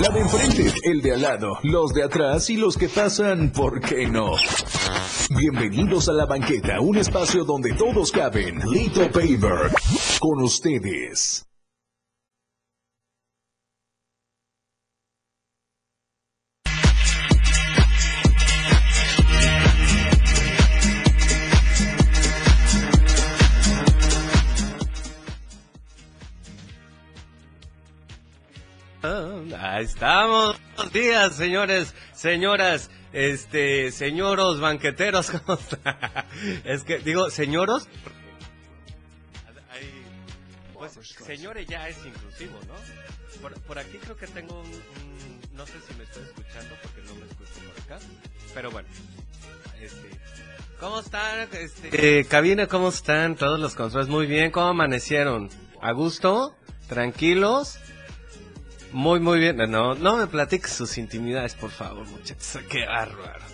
La de enfrente, el de al lado, los de atrás y los que pasan, ¿por qué no? Bienvenidos a la banqueta, un espacio donde todos caben. Lito Paver, con ustedes. Ahí estamos. Buenos días, señores, señoras, este, señoros banqueteros, ¿cómo está? Es que, digo, señoros. Pues, señores ya es inclusivo, ¿no? Por, por aquí creo que tengo un, un- no sé si me estoy escuchando porque no me escucho por acá, pero bueno, este, ¿cómo están? Este, eh, cabina, ¿cómo están? Todos los controles, muy bien, ¿cómo amanecieron? ¿A gusto? ¿Tranquilos? Muy, muy bien. No, no me platiques sus intimidades, por favor, muchachos. Qué bárbaro.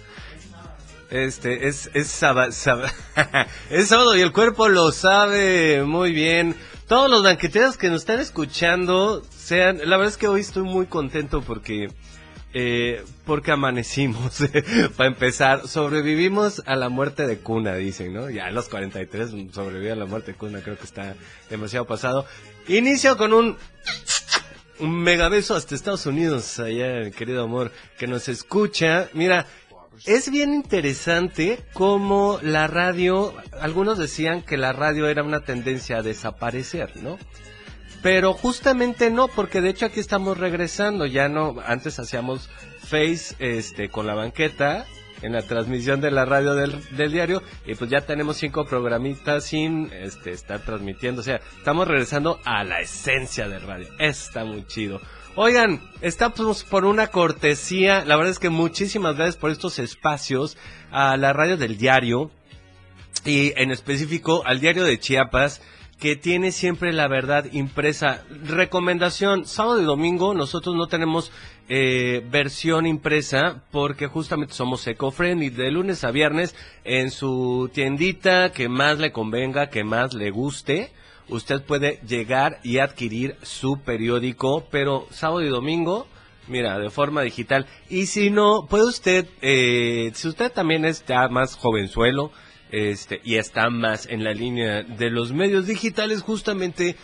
Este, es, es sábado, es sábado y el cuerpo lo sabe muy bien. Todos los banqueteros que nos están escuchando, sean, la verdad es que hoy estoy muy contento porque, eh, porque amanecimos. Para empezar, sobrevivimos a la muerte de cuna, dicen, ¿no? Ya a los 43 sobreviví a la muerte de cuna, creo que está demasiado pasado. Inicio con un un mega beso hasta Estados Unidos, allá, querido amor, que nos escucha. Mira, es bien interesante cómo la radio, algunos decían que la radio era una tendencia a desaparecer, ¿no? Pero justamente no, porque de hecho aquí estamos regresando, ya no, antes hacíamos Face este con la banqueta en la transmisión de la radio del, diario y pues ya tenemos cinco programitas sin este estar transmitiendo, o sea, estamos regresando a la esencia del radio. Está muy chido. Oigan, estamos por una cortesía, la verdad es que muchísimas gracias por estos espacios a la radio del diario y en específico al diario de Chiapas que tiene siempre la verdad impresa. Recomendación, sábado y domingo nosotros no tenemos eh, versión impresa porque justamente somos eco-friendly de lunes a viernes en su tiendita que más le convenga, que más le guste. Usted puede llegar y adquirir su periódico, pero sábado y domingo Mira, de forma digital. Y si no, puede usted, eh, si usted también es ya más jovenzuelo, este, y está más en la línea de los medios digitales, justamente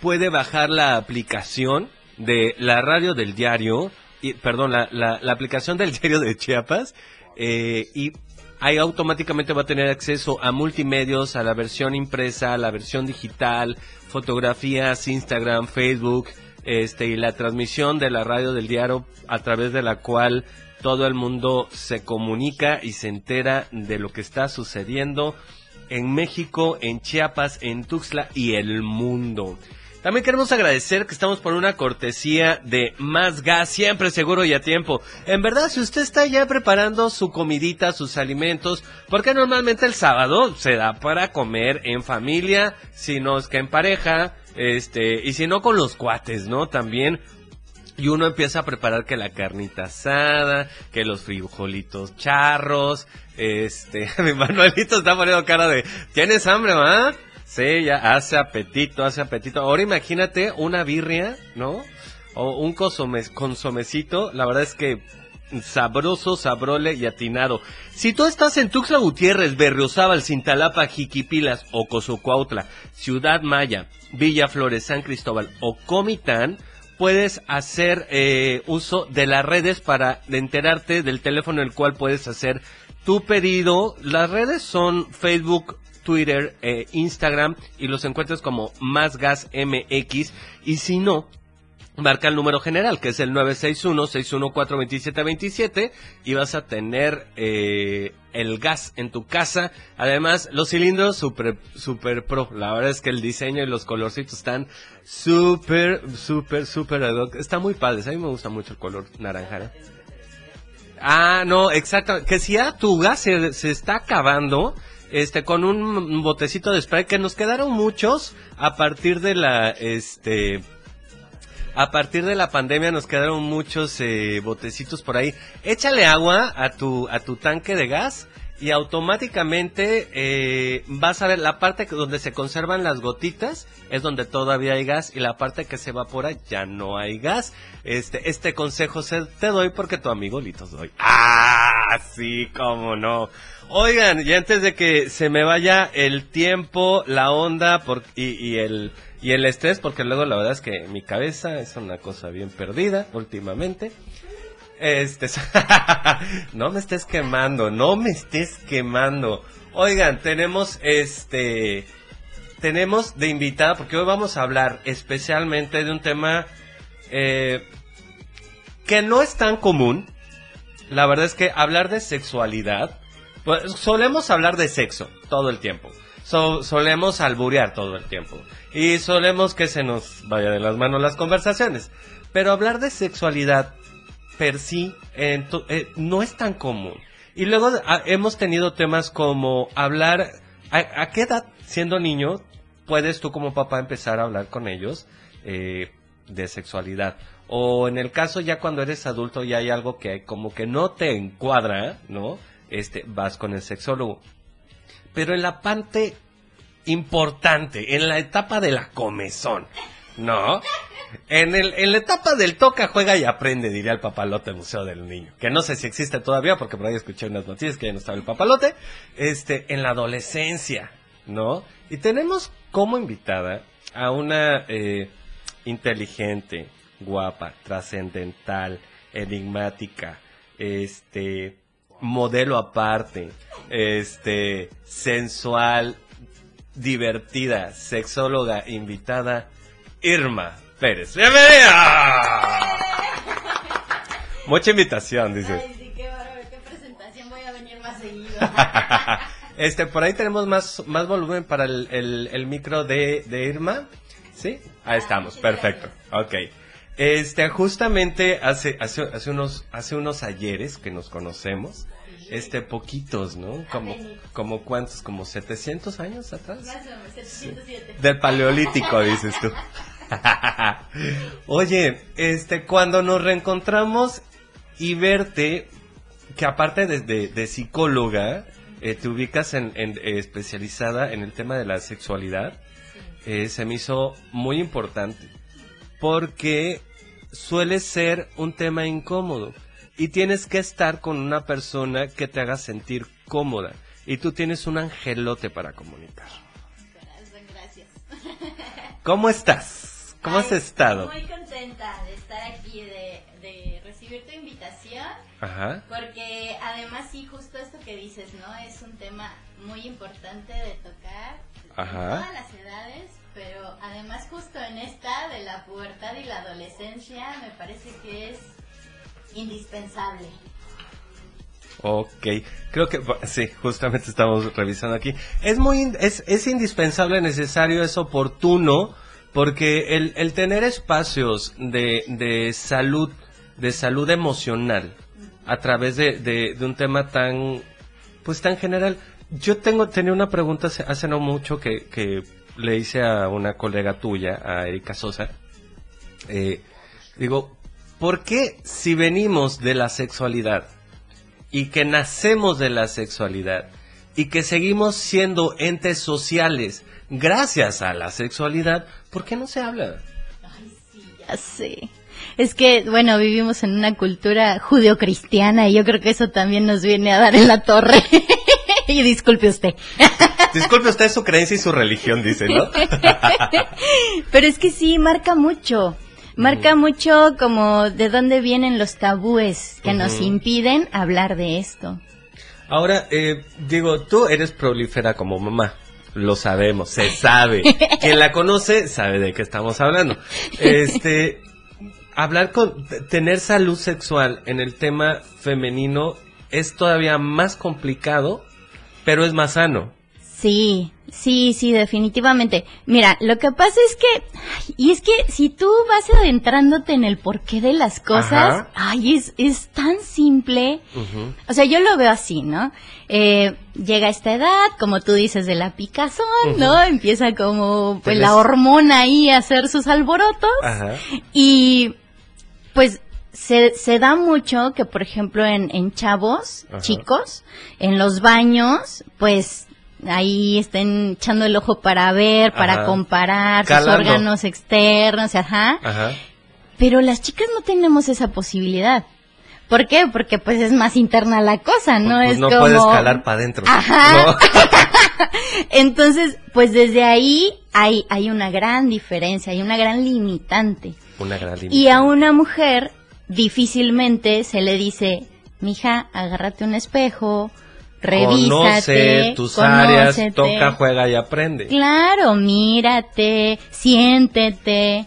puede bajar la aplicación de la radio del diario, perdón, la, la, la aplicación del diario de Chiapas, eh, y ahí automáticamente va a tener acceso a multimedios, a la versión impresa, a la versión digital, fotografías, Instagram, Facebook, este, y la transmisión de la radio del diario a través de la cual todo el mundo se comunica y se entera de lo que está sucediendo en México, en Chiapas, en Tuxtla y el mundo. También queremos agradecer que estamos por una cortesía de Más Gas, siempre seguro y a tiempo. En verdad, si usted está ya preparando su comidita, sus alimentos, porque normalmente el sábado se da para comer en familia, si no es que en pareja, este, y si no con los cuates, ¿no? También y uno empieza a preparar que la carnita asada, que los frijolitos charros, este, mi Manuelito está poniendo cara de, ¿tienes hambre, va? Sí, ya hace apetito, hace apetito. Ahora imagínate una birria, ¿no? O un consome, consomecito, la verdad es que sabroso, sabrole y atinado. Si tú estás en Tuxtla Gutiérrez, Berriozábal, Cintalapa, Jiquipilas o Cozocuautla, Ciudad Maya, Villa Flores, San Cristóbal o Comitán, puedes hacer eh, uso de las redes para enterarte del teléfono en el cual puedes hacer tu pedido. Las redes son Facebook, Twitter, eh, Instagram y los encuentras como Más Gas MX y si no, marca el número general que es el 961-614-2727 y vas a tener eh, el gas en tu casa. Además, los cilindros super, super pro. La verdad es que el diseño y los colorcitos están súper ad hoc. Está muy padres. A mí me gusta mucho el color naranja. Ah, no, exacto. Que si ya tu gas se, se está acabando, este, con un botecito de spray, que nos quedaron muchos a partir de la, este, a partir de la pandemia nos quedaron muchos eh, botecitos por ahí. Échale agua a tu, a tu tanque de gas y automáticamente eh, vas a ver la parte donde se conservan las gotitas es donde todavía hay gas y la parte que se evapora ya no hay gas. Este, este consejo se, te doy porque tu amigo Litos doy. Ah, sí, cómo no. Oigan, y antes de que se me vaya el tiempo, la onda por, y, y el y el estrés, porque luego la verdad es que mi cabeza es una cosa bien perdida últimamente. Este, no me estés quemando, no me estés quemando. Oigan, tenemos este, tenemos de invitada, porque hoy vamos a hablar especialmente de un tema eh, que no es tan común. La verdad es que hablar de sexualidad, pues solemos hablar de sexo todo el tiempo. solemos alburear todo el tiempo. Y solemos que se nos vaya de las manos las conversaciones. Pero hablar de sexualidad per sí eh, no es tan común. Y luego ah, hemos tenido temas como hablar, a, qué edad, siendo niño, puedes tú como papá empezar a hablar con ellos eh, de sexualidad? O en el caso ya cuando eres adulto y hay algo que como que no te encuadra, ¿no? Este, vas con el sexólogo. Pero en la parte importante, en la etapa de la comezón, ¿no? En, el, en la etapa del toca, juega y aprende, diría el papalote Museo del Niño. Que no sé si existe todavía, porque por ahí escuché unas noticias que ya no estaba el papalote. Este, en la adolescencia, ¿no? Y tenemos como invitada a una eh, inteligente, guapa, trascendental, enigmática, este, modelo aparte, este, sensual, divertida, sexóloga invitada, Irma Pérez. ¡Bienvenida! Mucha invitación, dice. Ay, sí, qué bárbaro, qué presentación, voy a venir más seguido. este, por ahí tenemos más, más volumen para el, el, micro de, de, Irma. ¿Sí? Ahí estamos, perfecto. Ok. Este, justamente hace, hace, hace unos, hace unos ayeres que nos conocemos, este, poquitos, ¿no? Como, como cuántos, como 700 años atrás. Más o menos, 707. Del paleolítico, dices tú. Oye, este, cuando nos reencontramos y verte, que aparte de, psicóloga, eh, te ubicas en, eh, especializada en el tema de la sexualidad, eh, se me hizo muy importante, porque suele ser un tema incómodo y tienes que estar con una persona que te haga sentir cómoda y tú tienes un angelote para comunicar. Gracias. ¿Cómo estás? ¿Cómo has estado? Muy contenta de estar aquí, de, recibir tu invitación. Ajá. Porque además sí, justo esto que dices, ¿no? Es un tema muy importante de tocar Ajá. en todas las edades, pero además justo en esta de la pubertad y la adolescencia me parece que es indispensable. Ok, creo que sí, justamente estamos revisando aquí. Es muy, es, es indispensable, necesario, es oportuno porque el, el tener espacios de, de salud, de salud emocional, a través de, un tema tan, pues tan general. Yo tengo, tenía una pregunta hace, no mucho que, que le hice a una colega tuya, a Erika Sosa. Eh, digo, ¿por qué si venimos de la sexualidad y que nacemos de la sexualidad y que seguimos siendo entes sociales gracias a la sexualidad, ¿por qué no se habla? Ay, sí, ya sé. Es que, bueno, vivimos en una cultura judeocristiana y yo creo que eso también nos viene a dar en la torre. y disculpe usted. Disculpe usted su creencia y su religión, dice, ¿no? Pero es que sí, marca mucho. Marca mucho como de dónde vienen los tabúes que nos impiden hablar de esto. Ahora, eh, digo, tú eres prolífera como mamá lo sabemos, se sabe. Quien la conoce sabe de qué estamos hablando. Este, hablar con, tener salud sexual en el tema femenino es todavía más complicado, pero es más sano. Sí, sí, sí, definitivamente. Mira, lo que pasa es que, y es que si tú vas adentrándote en el porqué de las cosas, ay, es, es tan simple. O sea, yo lo veo así, ¿no? Eh, llega esta edad, como tú dices, de la picazón, ¿no? Empieza como pues, la hormona ahí a hacer sus alborotos. Y pues se, se da mucho que, por ejemplo, en, en chavos, chicos, en los baños, pues ahí estén echando el ojo para ver, para comparar sus órganos externos, ajá. Ajá. Pero las chicas no tenemos esa posibilidad. ¿Por qué? Porque pues es más interna la cosa, ¿no? Pues es no puedes calar para adentro. Ajá. Entonces, pues desde ahí hay, hay una gran diferencia, hay una gran limitante. Una gran limitante. Y a una mujer difícilmente se le dice, mija, agárrate un espejo, revísate, Conoce tus áreas, toca, juega y aprende. Claro, mírate, siéntete.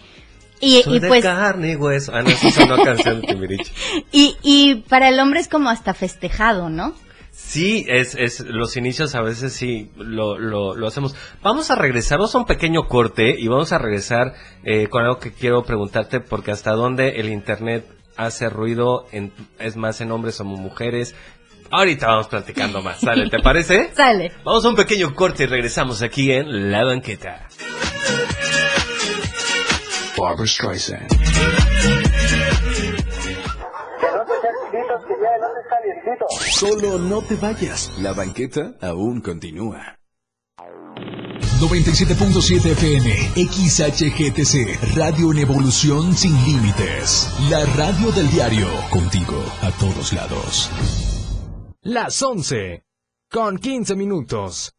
Y, Soy y de pues carne y hueso. Ah, no, esa es una canción de Timbiriche. y, y para el hombre es como hasta festejado, ¿no? Sí, es, es, los inicios a veces sí lo, lo, lo hacemos. Vamos a regresar, vamos a un pequeño corte y vamos a regresar eh, con algo que quiero preguntarte porque hasta dónde el internet hace ruido, en, es más en hombres o mujeres. Ahorita vamos platicando más, ¿sale? ¿Te parece? Sale. Vamos a un pequeño corte y regresamos aquí en La Banqueta. Barbara Streisand. Solo no te vayas. La banqueta aún continúa. 97.7 FM, XHGTC, Radio en Evolución Sin Límites. La radio del diario, contigo a todos lados. Las 11, con 15 minutos.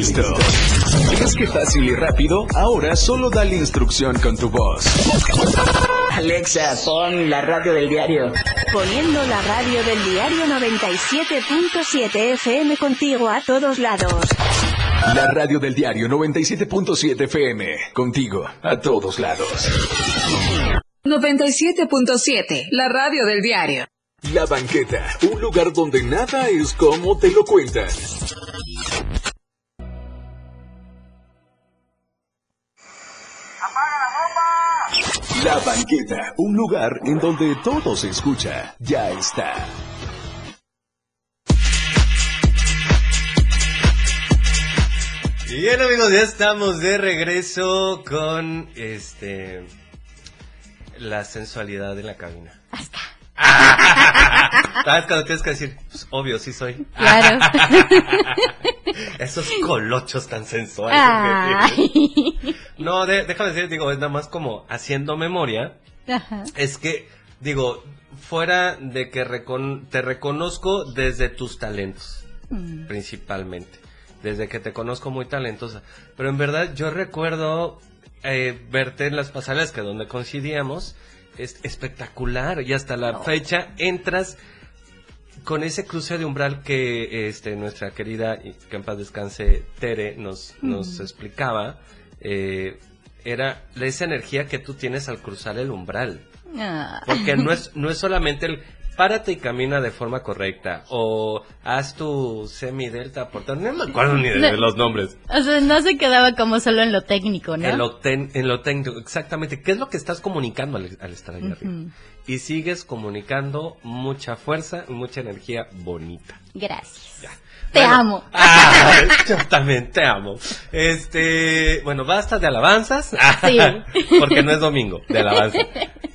listo. ¿Ves que fácil y rápido? Ahora solo dale instrucción con tu voz. Alexa, pon la radio del diario. Poniendo la radio del diario 97.7 FM contigo a todos lados. La radio del diario 97.7 FM. Contigo a todos lados. 97.7, la radio del diario. La banqueta, un lugar donde nada es como te lo cuentan. La banqueta, un lugar en donde todo se escucha, ya está. Y bien amigos, ya estamos de regreso con este la sensualidad de la cabina. Hasta. ¿Sabes cuando tienes que decir? Pues, obvio, sí soy. Claro. Esos colochos tan sensuales. Ay. No, de- déjame decir, digo, es nada más como haciendo memoria. Ajá. Es que, digo, fuera de que recon- te reconozco desde tus talentos, Mm. principalmente. Desde que te conozco muy talentosa. Pero en verdad yo recuerdo eh, verte en las pasarelas que donde coincidíamos. Es espectacular. Y hasta la fecha entras con ese cruce de umbral que este nuestra querida y que en paz descanse Tere nos, nos explicaba. eh, era esa energía que tú tienes al cruzar el umbral. Ah. Porque no es, no es solamente el párate y camina de forma correcta o haz tu semi-delta portal. No me acuerdo ni de, de los nombres. O sea, no se quedaba como solo en lo técnico, ¿no? En lo, ten- en lo técnico, exactamente. ¿Qué es lo que estás comunicando al, al estar ahí arriba? Y sigues comunicando mucha fuerza y mucha energía bonita. Gracias. Ya. Te Bueno. amo. Ah, yo también te amo. Este, bueno, basta de alabanzas. Sí. Porque no es domingo de alabanza.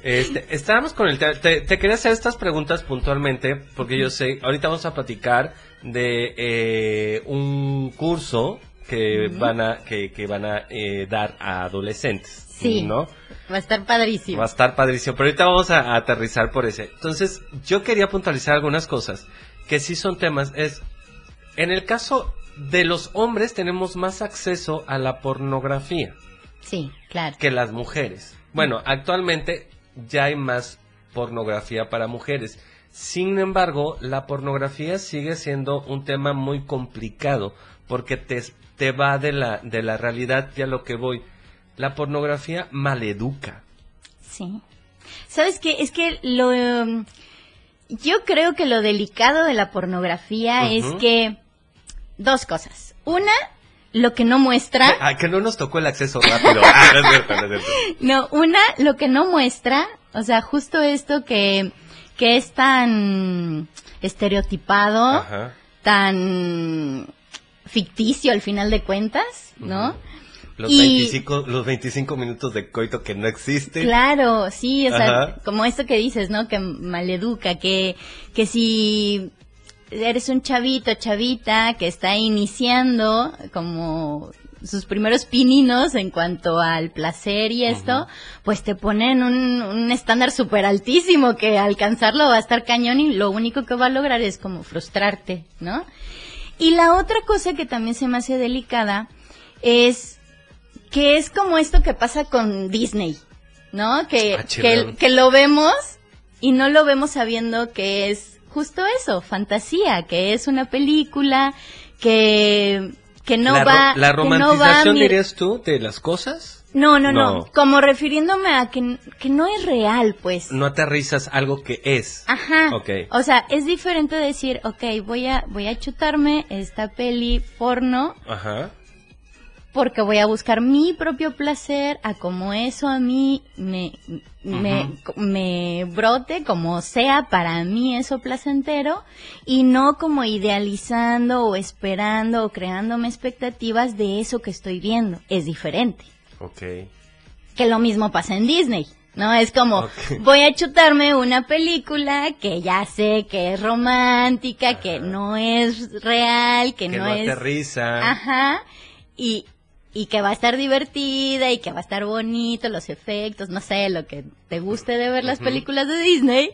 Este, estábamos con el te, te, te quería hacer estas preguntas puntualmente porque yo sé, ahorita vamos a platicar de eh, un curso que van a que, que van a eh, dar a adolescentes, Sí. ¿no? Va a estar padrísimo. Va a estar padrísimo. Pero ahorita vamos a, a aterrizar por ese. Entonces, yo quería puntualizar algunas cosas que sí son temas. Es, en el caso de los hombres tenemos más acceso a la pornografía Sí, claro. que las mujeres. Bueno, actualmente ya hay más pornografía para mujeres. Sin embargo, la pornografía sigue siendo un tema muy complicado porque te, te va de la, de la realidad y a lo que voy. La pornografía maleduca. Sí. ¿Sabes qué? Es que lo... em, yo creo que lo delicado de la pornografía es que... Dos cosas. Una, lo que no muestra... Ah, que no nos tocó el acceso rápido. Ah, no es cierto, no es cierto. No, una, lo que no muestra, o sea, justo esto que, que es tan estereotipado, Ajá. tan ficticio al final de cuentas, ¿no? Los, Y- 25, los 25 minutos de coito que no existen. Claro, sí, o sea, como esto que dices, ¿no? Que maleduca, que, que si eres un chavito, chavita, que está iniciando como sus primeros pininos en cuanto al placer y esto, pues te ponen un, un estándar súper altísimo que alcanzarlo va a estar cañón y lo único que va a lograr es como frustrarte, ¿no? Y la otra cosa que también se me hace delicada es que es como esto que pasa con Disney, ¿no? Que, Ah, que, lo vemos y no lo vemos sabiendo que es justo eso, fantasía, que es una película que que no la, va la que no va romantización, dirías tú, de las cosas. no, no, no, No. como refiriéndome a que, que no es real, pues. No aterrizas algo que es. Ajá. Ok. O sea, es diferente decir, ok, voy a, voy a chutarme esta peli porno Ajá. Porque voy a buscar mi propio placer a como eso a mí me, me, me brote, como sea para mí eso placentero, y no como idealizando o esperando o creándome expectativas de eso que estoy viendo. Es diferente. Ok. Que lo mismo pasa en Disney. ¿No? Es como, voy a chutarme una película que ya sé que es romántica, que no es real, que, Que no, no es... aterriza. Ajá. Y, y que va a estar divertida y que va a estar bonito, los efectos, no sé, lo que te guste de ver las películas de Disney.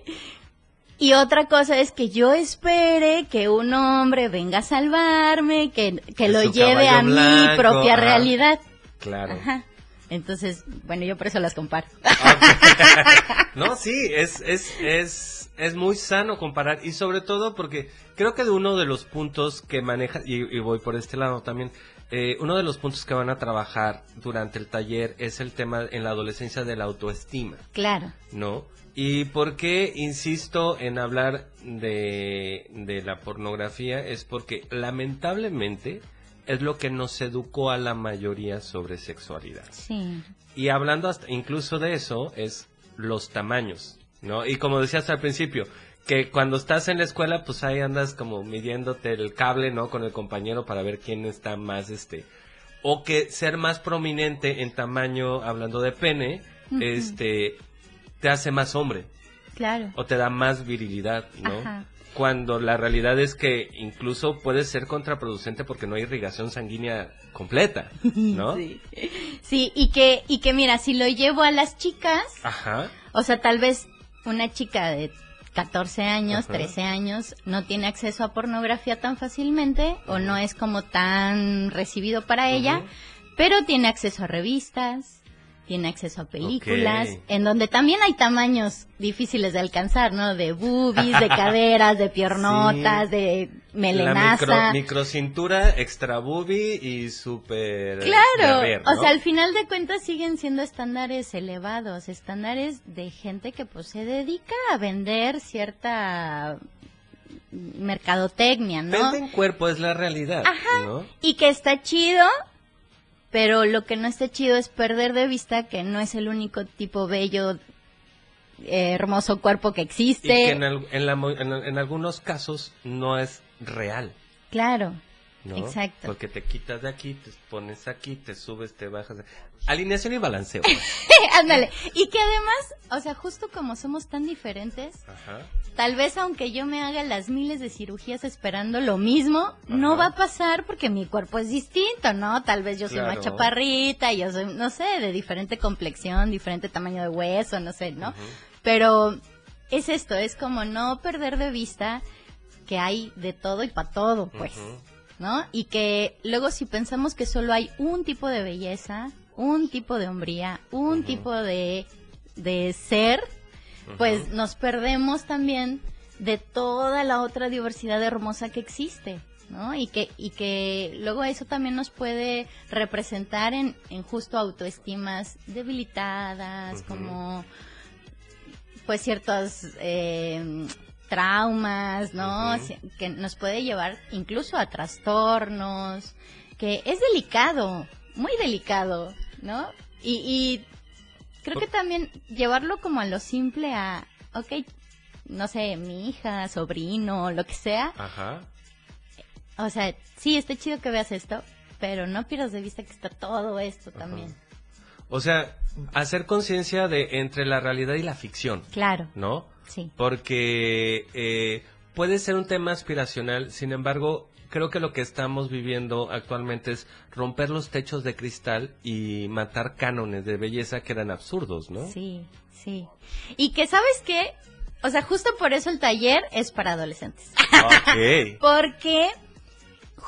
Y otra cosa es que yo espere que un hombre venga a salvarme, que, que lo lleve a mi propia realidad. Claro. Ajá. Entonces, bueno, yo por eso las comparo. No, sí, es, es, es, es muy sano comparar y sobre todo porque creo que de uno de los puntos que maneja, y, y voy por este lado también, eh, uno de los puntos que van a trabajar durante el taller es el tema en la adolescencia de la autoestima, Claro. ¿no? ¿Y por qué insisto en hablar de, de la pornografía? Es porque lamentablemente es lo que nos educó a la mayoría sobre sexualidad. Sí. Y hablando hasta incluso de eso, es los tamaños, ¿no? Y como decías al principio, que cuando estás en la escuela, pues ahí andas como midiéndote el cable, ¿no? Con el compañero para ver quién está más, este... O que ser más prominente en tamaño, hablando de pene, este... Te hace más hombre, Claro. o te da más virilidad, ¿no? Ajá. Cuando la realidad es que incluso puede ser contraproducente porque no hay irrigación sanguínea completa, ¿no? Sí. Sí, y que, y que mira, si lo llevo a las chicas, Ajá. O sea, tal vez una chica de 14 años, Ajá. 13 años, no tiene acceso a pornografía tan fácilmente o no es como tan recibido para ella, pero tiene acceso a revistas, tiene acceso a películas, en donde también hay tamaños difíciles de alcanzar, ¿no? De boobies, de caderas, de piernotas, Sí. de La melenaza. micro, microcintura, extra boobie y super Claro, guerrero, o sea, al final de cuentas siguen siendo estándares elevados, estándares de gente que pues se dedica a vender cierta mercadotecnia, ¿no? Venden cuerpo es la realidad, Ajá. ¿no? Y que está chido, pero lo que no está chido es perder de vista que no es el único tipo bello, eh, hermoso cuerpo que Y existe. que en, la en algunos casos no es real, Claro, ¿no? Exacto. Porque te quitas de aquí, te pones aquí, te subes, te bajas. Alineación y balanceo. ándale. Y que además, o sea, justo como somos tan diferentes, Ajá. Tal vez aunque yo me haga las miles de cirugías esperando lo mismo, no va a pasar porque mi cuerpo es distinto, ¿no? Tal vez yo soy más chaparrita, yo soy, no sé, de diferente complexión, diferente tamaño de hueso, no sé, ¿no? Pero es esto, es como no perder de vista que hay de todo y para todo, pues. ¿No? Y que luego si pensamos que solo hay un tipo de belleza, un tipo de hombría, un tipo de, de ser, pues nos perdemos también de toda la otra diversidad hermosa que existe, ¿no? Y que, y que luego eso también nos puede representar en, en justo autoestimas debilitadas, como pues ciertos eh, traumas, ¿no? Que nos puede llevar incluso a trastornos, que es delicado, muy delicado, ¿no? Y, y creo que también llevarlo como a lo simple a, ok, no sé, mi hija, sobrino, lo que sea, Ajá. o sea, sí, está chido que veas esto, pero no pierdas de vista que está todo esto también. O sea, hacer conciencia de entre la realidad y la ficción, Claro, ¿no? Sí. Porque eh, puede ser un tema aspiracional, sin embargo, creo que lo que estamos viviendo actualmente es romper los techos de cristal y matar cánones de belleza que eran absurdos, ¿no? Sí, sí. Y que sabes qué, o sea, justo por eso el taller es para adolescentes. Ok. Porque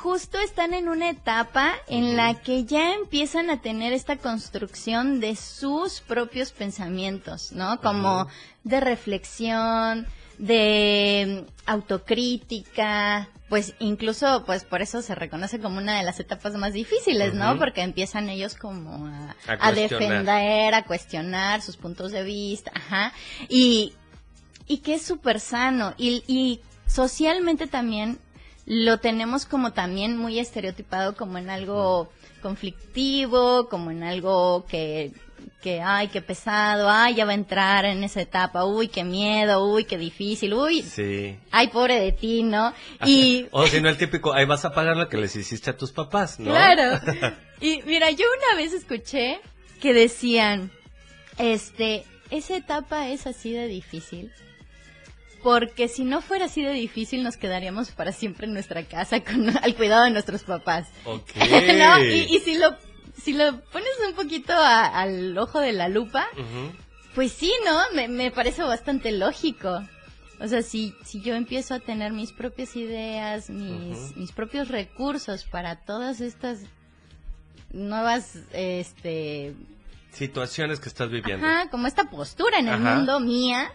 justo están en una etapa en la que ya empiezan a tener esta construcción de sus propios pensamientos, ¿no? Como de reflexión, de mm, autocrítica, pues incluso pues por eso se reconoce como una de las etapas más difíciles, ¿no? Porque empiezan ellos como a, A a cuestionar. defender, a cuestionar sus puntos de vista, ajá. Y y que es súper sano. Y, y socialmente también lo tenemos como también muy estereotipado como en algo conflictivo, como en algo que, que, ay, qué pesado, ay, ya va a entrar en esa etapa, uy, qué miedo, uy, qué difícil, uy, Sí. ay, pobre de ti, ¿no? Y, O si no, el típico, ahí vas a pagar lo que les hiciste a tus papás, ¿no? Claro. Y mira, yo una vez escuché que decían, este, esa etapa es así de difícil. Porque si no fuera así de difícil, nos quedaríamos para siempre en nuestra casa con, al cuidado de nuestros papás. Ok. ¿No? Y, y si lo, si lo pones un poquito a- al ojo de la lupa, pues sí, ¿no? Me, me parece bastante lógico. O sea, si, si yo empiezo a tener mis propias ideas, mis, propios recursos para todas estas nuevas, este, Situaciones que estás viviendo. ajá, como esta postura en el Ajá. mundo mía,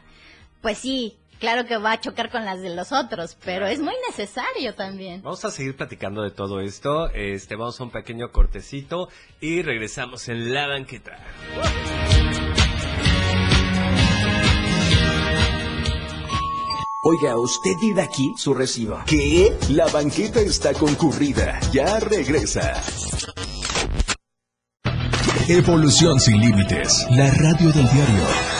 pues sí, claro que va a chocar con las de los otros, pero Claro. es muy necesario también. Vamos a seguir platicando de todo esto. Este, vamos a un pequeño cortecito y regresamos en la banqueta. Oiga, usted vive aquí su recibo. ¿Qué? La banqueta está concurrida. Ya regresa. Evolución sin límites. La radio del diario.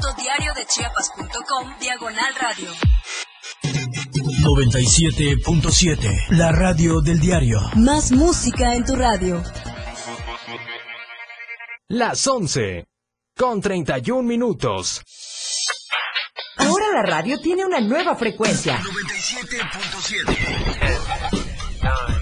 www.diariodechiapas.com Diagonal Radio. 97.7. La radio del diario. Más música en tu radio. Las 11. Con 31 minutos. Ahora la radio tiene una nueva frecuencia. 97.7.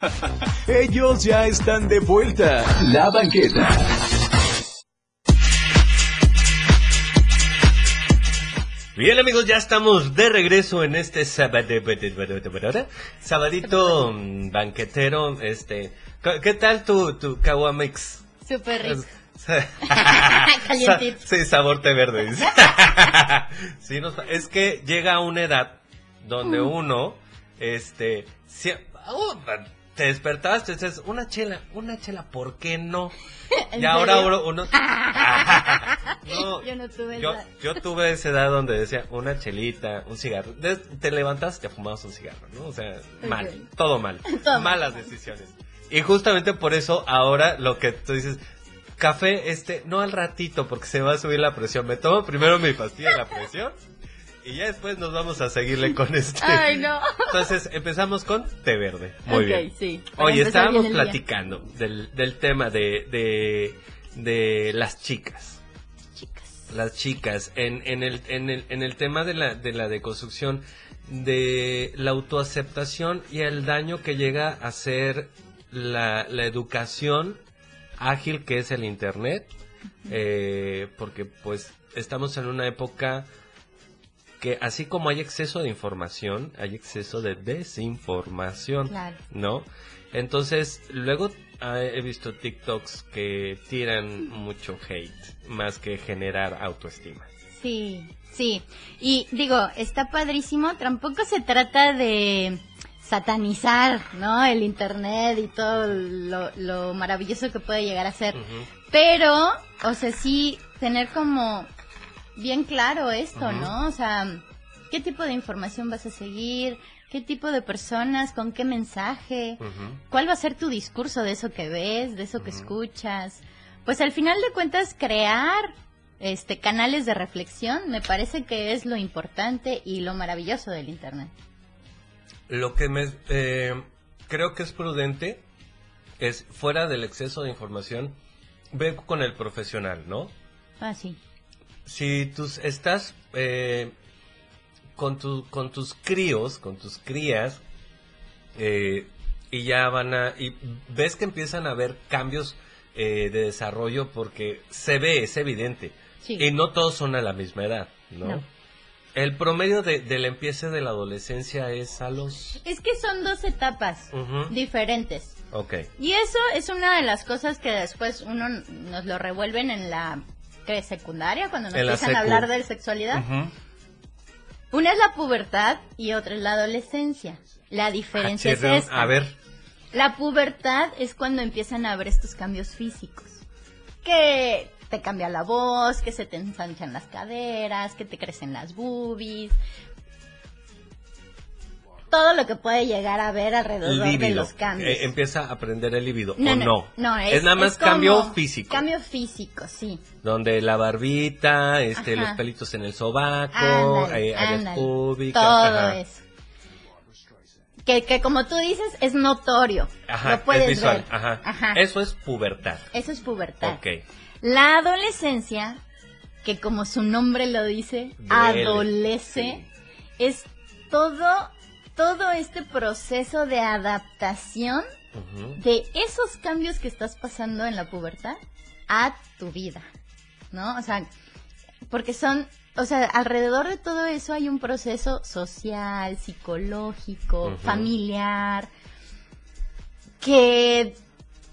Ellos ya están de vuelta. La banqueta. Bien amigos, ya estamos de regreso en este sabade- sabadito mm, banquetero. Este, ¿qué tal tu, tu Kawamix? Súper rico. Calientito. Sí, sabor té verde. Sí, nos- es que llega a una edad donde uno, este, sie- oh, te despertabas, te dices, una chela, una chela, ¿por qué no? y ahora uno, uno no, yo no tuve yo, esa. yo tuve esa edad donde decía una chelita, un cigarro. Te levantas te fumabas un cigarro, ¿no? O sea, mal, todo mal, Todo mal. malas decisiones. Y justamente por eso ahora lo que tú dices, café, este, no al ratito porque se va a subir la presión. Me tomo primero mi pastilla de la presión y ya después nos vamos a seguirle con este. Ay, no. Entonces empezamos con té verde. Muy Ok, bien. sí, empezar estábamos platicando del, del tema de, de, de las chicas. Las chicas. En, en, el, en, el, en el tema de la, de la deconstrucción, de la autoaceptación y el daño que llega a hacer la, la educación ágil que es el Internet. eh, porque pues estamos en una época que así como hay exceso de información, hay exceso de desinformación, Claro. ¿no? Entonces, luego ah, he visto TikToks que tiran mucho hate, más que generar autoestima. Sí, sí. Y digo, está padrísimo. Tampoco se trata de satanizar, ¿no? El internet y todo lo, lo maravilloso que puede llegar a ser. Pero, o sea, sí tener como bien claro esto. ¿no? O sea, ¿qué tipo de información vas a seguir? ¿Qué tipo de personas? ¿Con qué mensaje? ¿Cuál va a ser tu discurso de eso que ves, de eso que escuchas? Pues al final de cuentas crear este canales de reflexión me parece que es lo importante y lo maravilloso del internet. Lo que me eh, creo que es prudente es fuera del exceso de información, ve con el profesional, ¿no? Ah, sí. Si tú estás eh, con, tu, con tus críos, con tus crías, eh, y ya van a, y ves que empiezan a haber cambios eh, de desarrollo porque se ve, es evidente. Sí. Y no todos son a la misma edad, ¿no? No. El promedio de, del empiece de la adolescencia es a los... Es que son dos etapas diferentes. Ok. Y eso es una de las cosas que después uno nos lo revuelven en la ¿qué, secundaria cuando nos En empiezan a hablar de sexualidad. Una es la pubertad y otra es la adolescencia. La diferencia Ah, es chirrión. esta. A ver, La pubertad es cuando empiezan a haber estos cambios físicos. Que te cambia la voz, que se te ensanchan las caderas, que te crecen las boobies. Todo lo que puede llegar a ver alrededor de los cambios. Eh, empieza a aprender el líbido, No, ¿o no, no? no, es, es- nada más es cambio físico. Cambio físico, sí. Donde la barbita, este, Ajá. los pelitos en el sobaco, Ándale, eh, áreas ándale. públicas. Todo ajá. eso. Que, que como tú dices, es notorio. Ajá, lo puedes es visual. ver. Ajá. Ajá. Eso es pubertad. Eso es pubertad. Ok. La adolescencia, que como su nombre lo dice, Duele, adolece, es todo, todo este proceso de adaptación de esos cambios que estás pasando en la pubertad a tu vida, ¿no? O sea, porque son, o sea, alrededor de todo eso hay un proceso social, psicológico, familiar, que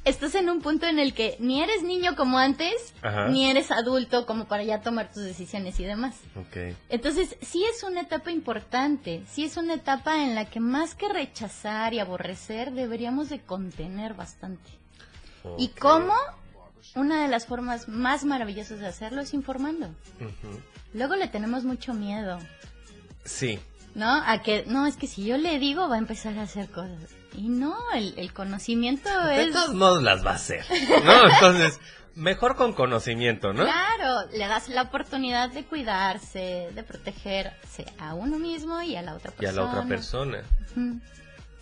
estás en un punto en el que ni eres niño como antes, Ajá. ni eres adulto como para ya tomar tus decisiones y demás. Ok. Entonces, sí es una etapa importante, sí es una etapa en la que más que rechazar y aborrecer, deberíamos de contener bastante. ¿Y cómo? Una de las formas más maravillosas de hacerlo es informando. Luego le tenemos mucho miedo, Sí. ¿no? A que, no, es que si yo le digo va a empezar a hacer cosas. Y no, el, el conocimiento De es... todos modos las va a hacer. ¿No? Entonces, mejor con conocimiento, ¿no? Claro, le das la oportunidad de cuidarse, de protegerse a uno mismo y a la otra Y persona. a la otra persona.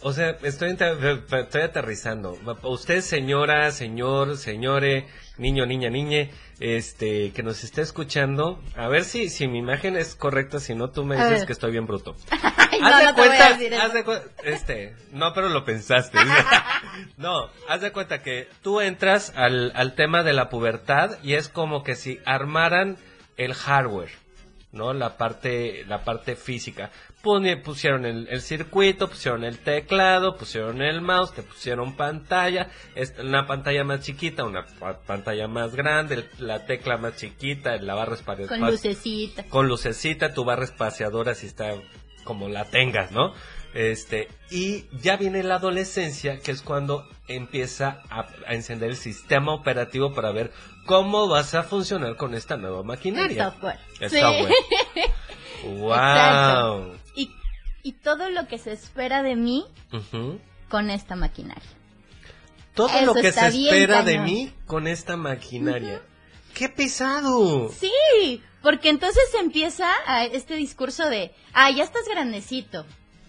O sea, estoy, estoy aterrizando. Usted, señora, señor, señore, niño, niña, niñe, este, que nos esté escuchando, a ver si, si mi imagen es correcta, si no tú me A dices ver. que estoy bien bruto. Ay, no, haz de no te voy a cuenta, decir haz de cu- este, no, pero lo pensaste. no, haz de cuenta que tú entras al, al tema de la pubertad y es como que si armaran el hardware, ¿no? La parte, la parte física. Pusieron el, el circuito, pusieron el teclado, pusieron el mouse, te pusieron pantalla, es una pantalla más chiquita, una pa- pantalla más grande, la tecla más chiquita, la barra espaciadora Con lucecita. con lucecita, tu barra espaciadora si está como la tengas, ¿no? Este, y ya viene la adolescencia, que es cuando empieza a, encender el sistema operativo para ver cómo vas a funcionar con esta nueva maquinaria. El software. El Sí. software. ¡Wow! Exacto. Y, y todo lo que se espera de mí con esta maquinaria. Todo Eso lo que se espera de mí con esta maquinaria. ¡Qué pesado! Sí, porque entonces empieza a este discurso de, ay, ya estás grandecito.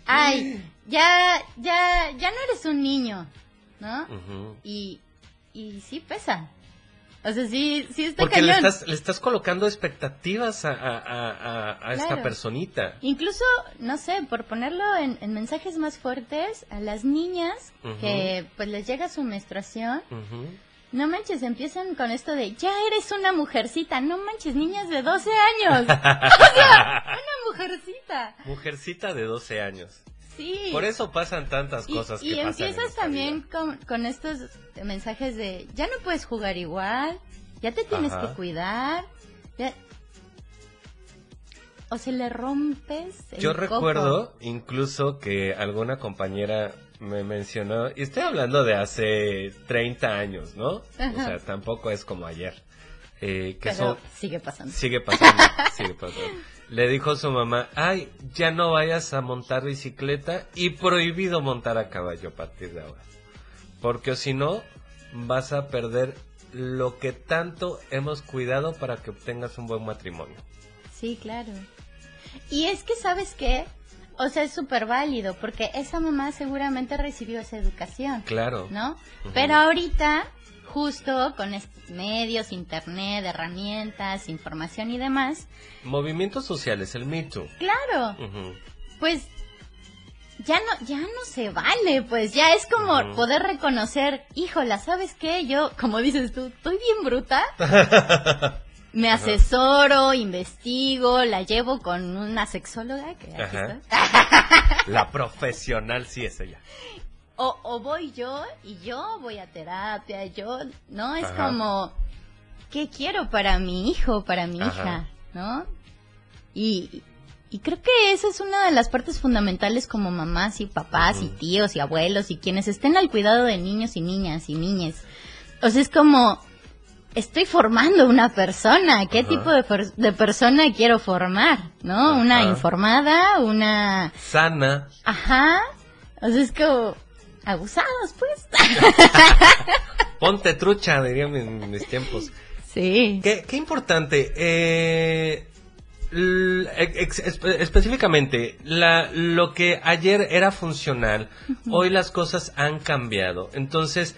Ay, ya, ya, ya no eres un niño, ¿no? Y, y sí pesa. O sea, sí, sí está Porque le estás, le estás colocando expectativas a, a- a- esta personita. Incluso, no sé, por ponerlo en, en mensajes más fuertes, a las niñas que pues les llega su menstruación, no manches, empiezan con esto de, ya eres una mujercita, no manches, niñas de 12 años. o sea, una mujercita. Mujercita de 12 años. Sí. Por eso pasan tantas Y, cosas y que pasan. en empiezas también con, con estos mensajes de, ya no puedes jugar igual, ya te tienes Ajá. que cuidar. ya- O se le rompes. el Yo coco. recuerdo incluso que alguna compañera me mencionó, y estoy hablando de hace 30 años, ¿no? O sea, tampoco es como ayer. Eh, que Pero son- sigue pasando. Sigue pasando, sigue pasando. Le dijo su mamá, ay, ya no vayas a montar bicicleta y prohibido montar a caballo a partir de ahora. Porque si no, vas a perder lo que tanto hemos cuidado para que obtengas un buen matrimonio. Sí, claro. Y es que, ¿sabes qué? O sea, es súper válido, porque esa mamá seguramente recibió esa educación, Claro. ¿no? Pero ahorita, justo con estos medios, internet, herramientas, información y demás, Movimientos sociales, el Me Too. claro, pues ya no, ya no se vale, pues ya es como poder reconocer, híjola, ¿sabes qué? Yo, como dices tú, estoy bien bruta, me asesoro, investigo, la llevo con una sexóloga, que aquí Ajá. está. La profesional sí es ella. O, o voy yo y yo voy a terapia, yo, ¿no? Es Ajá. como, ¿qué quiero para mi hijo, para mi Ajá. hija, ¿no? Y, y creo que esa es una de las partes fundamentales como mamás y papás y tíos y abuelos y quienes estén al cuidado de niños y niñas y niñas. O sea, es como, estoy formando una persona, ¿qué tipo de, de persona quiero formar, ¿no? Una informada, una... Sana. Ajá. O sea, es como abusados, pues. Ponte trucha, dirían mis tiempos. Sí. Qué, qué importante. Eh, espe- específicamente, la, lo que ayer era funcional, hoy las cosas han cambiado. Entonces,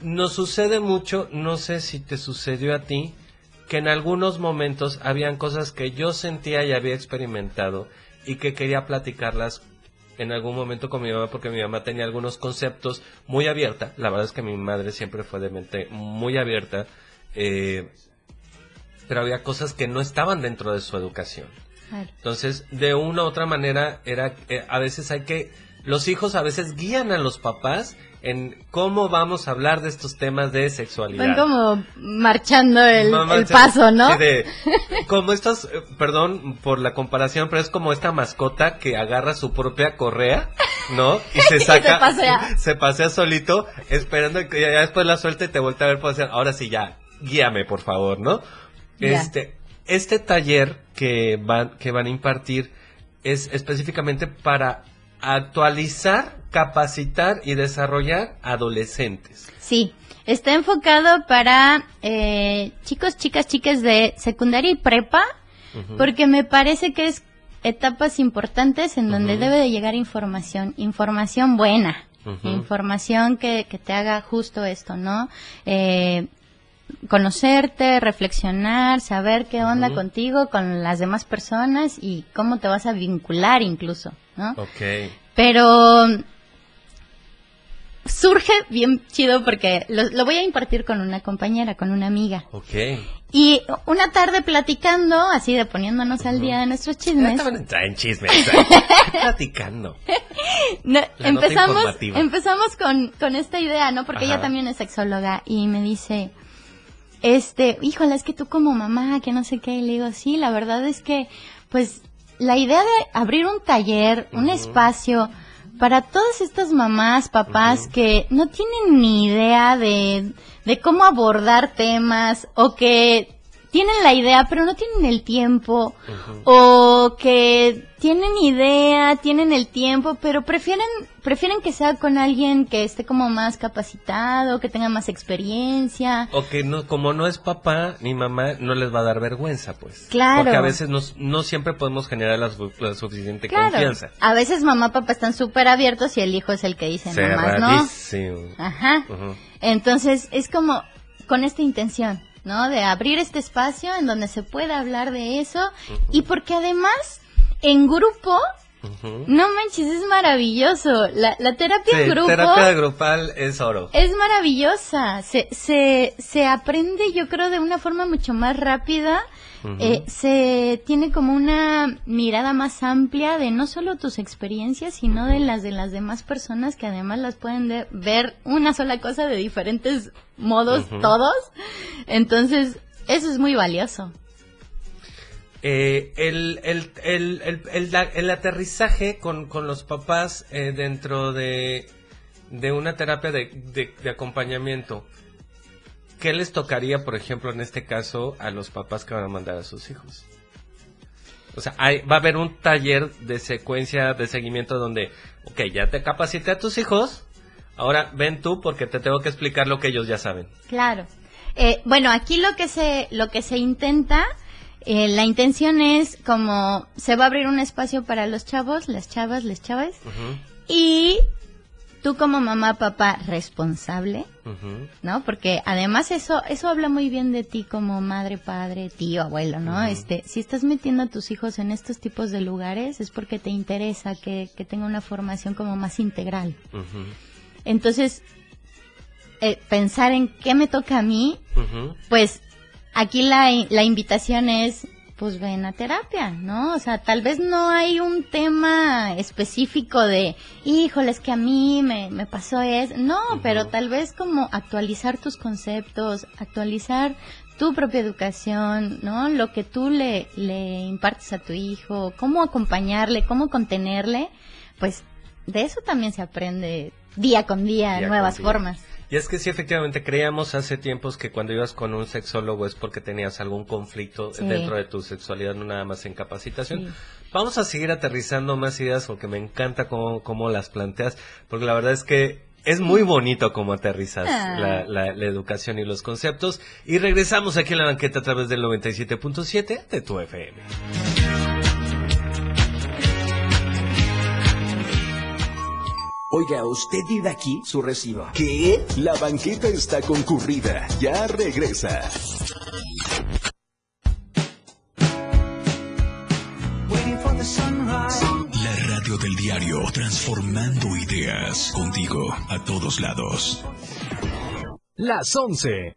nos sucede mucho, no sé si te sucedió a ti, que en algunos momentos habían cosas que yo sentía y había experimentado y que quería platicarlas en algún momento con mi mamá porque mi mamá tenía algunos conceptos muy abierta. La verdad es que mi madre siempre fue de mente muy abierta. eh, pero había cosas que no estaban dentro de su educación. Claro. Entonces, de una u otra manera, era eh, a veces hay que los hijos a veces guían a los papás en cómo vamos a hablar de estos temas de sexualidad. Van como marchando el, Mamá, el sí, paso, ¿no? sí, de- como estas, eh, perdón por la comparación, pero es como esta mascota que agarra su propia correa, ¿no? Y se Y se saca, pasea. se pasea solito, esperando que ya, después la suelte y te voltea a ver, puede ser, ahora sí ya, guíame por favor, ¿no? Este, este taller que van, que van a impartir es específicamente para actualizar, capacitar y desarrollar adolescentes. Sí, está enfocado para eh, chicos, chicas, chicas de secundaria y prepa, porque me parece que es etapas importantes en donde debe de llegar información, información buena, información que, que te haga justo esto, ¿no? Eh, conocerte, reflexionar, saber qué onda contigo, con las demás personas y cómo te vas a vincular incluso, ¿no? Ok. Pero surge bien chido porque lo, lo voy a impartir con una compañera, con una amiga. Ok. Y una tarde platicando, así de poniéndonos al día de nuestros chismes, estaban en- en chismes. ¿Qué platicando. no, empezamos, empezamos con, con esta idea, ¿no? Porque Ajá. ella también es sexóloga y me dice, este, híjole, es que tú como mamá, que no sé qué, y le digo, sí, la verdad es que, pues, la idea de abrir un taller, un espacio para todas estas mamás, papás que no tienen ni idea de, de cómo abordar temas o que tienen la idea pero no tienen el tiempo o que tienen idea, tienen el tiempo, pero prefieren prefieren que sea con alguien que esté como más capacitado, que tenga más experiencia. O que no, como no es papá ni mamá, no les va a dar vergüenza, pues. Claro. Porque a veces no, no siempre podemos generar la, suficiente confianza. A veces mamá, papá están súper abiertos y el hijo es el que dice mamá, ¿no? Ajá. Entonces, es como con esta intención ¿no? De abrir este espacio en donde se pueda hablar de eso y porque además en grupo No manches, es maravilloso. La, la terapia en grupo. terapia grupal es oro. Es maravillosa. Se, se, se aprende, yo creo, de una forma mucho más rápida eh, se tiene como una mirada más amplia de no solo tus experiencias, sino de las de las demás personas que además las pueden ver una sola cosa de diferentes modos todos. Entonces, eso es muy valioso. Eh, el, el, el, el, aterrizaje con, con los papás eh, dentro de, de una terapia de, de acompañamiento ¿qué les tocaría, por ejemplo, en este caso, a los papás que van a mandar a sus hijos? O sea, va a haber un taller de secuencia de seguimiento donde, ok, ya te capacité a tus hijos, ahora ven tú porque te tengo que explicar lo que ellos ya saben. Claro. Eh, bueno, aquí lo que se, lo que se intenta, eh, la intención es como se va a abrir un espacio para los chavos, las chavas, las chavas, y tú como mamá, papá responsable, ¿no? Porque además eso eso habla muy bien de ti como madre, padre, tío, abuelo, ¿no? Este, si estás metiendo a tus hijos en estos tipos de lugares es porque te interesa que, que tenga una formación como más integral. Entonces, eh, pensar en qué me toca a mí, pues aquí la, la invitación es pues ven a terapia, ¿no? O sea, tal vez no hay un tema específico de, híjole, es que a mí me, me pasó es, no, pero tal vez como actualizar tus conceptos, actualizar tu propia educación, ¿no? Lo que tú le, le impartes a tu hijo, cómo acompañarle, cómo contenerle, pues de eso también se aprende día con día, nuevas formas. Y es que sí, efectivamente, creíamos hace tiempos que cuando ibas con un sexólogo es porque tenías algún conflicto dentro de tu sexualidad, no nada más en capacitación. Vamos a seguir aterrizando más ideas porque me encanta cómo, cómo las planteas, porque la verdad es que es muy bonito cómo aterrizas ah. la, la, educación y los conceptos. Y regresamos aquí en la banqueta a través del 97.7 de tu FM. Oiga, usted vive aquí, su recibo. ¿Qué? La banqueta está concurrida. Ya regresa. La radio del diario, transformando ideas contigo a todos lados. Las 11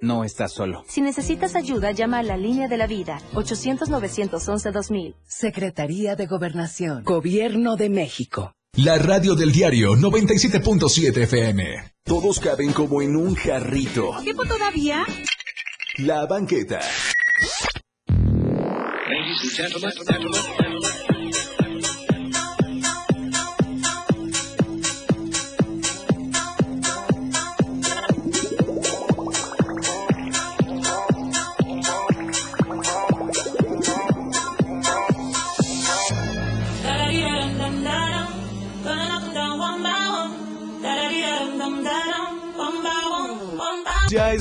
No estás solo. Si necesitas ayuda, llama a la línea de la vida, 800-911-2000. Secretaría de Gobernación, Gobierno de México. La radio del diario 97.7 FM. Todos caben como en un jarrito. ¿Tiempo todavía? La banqueta.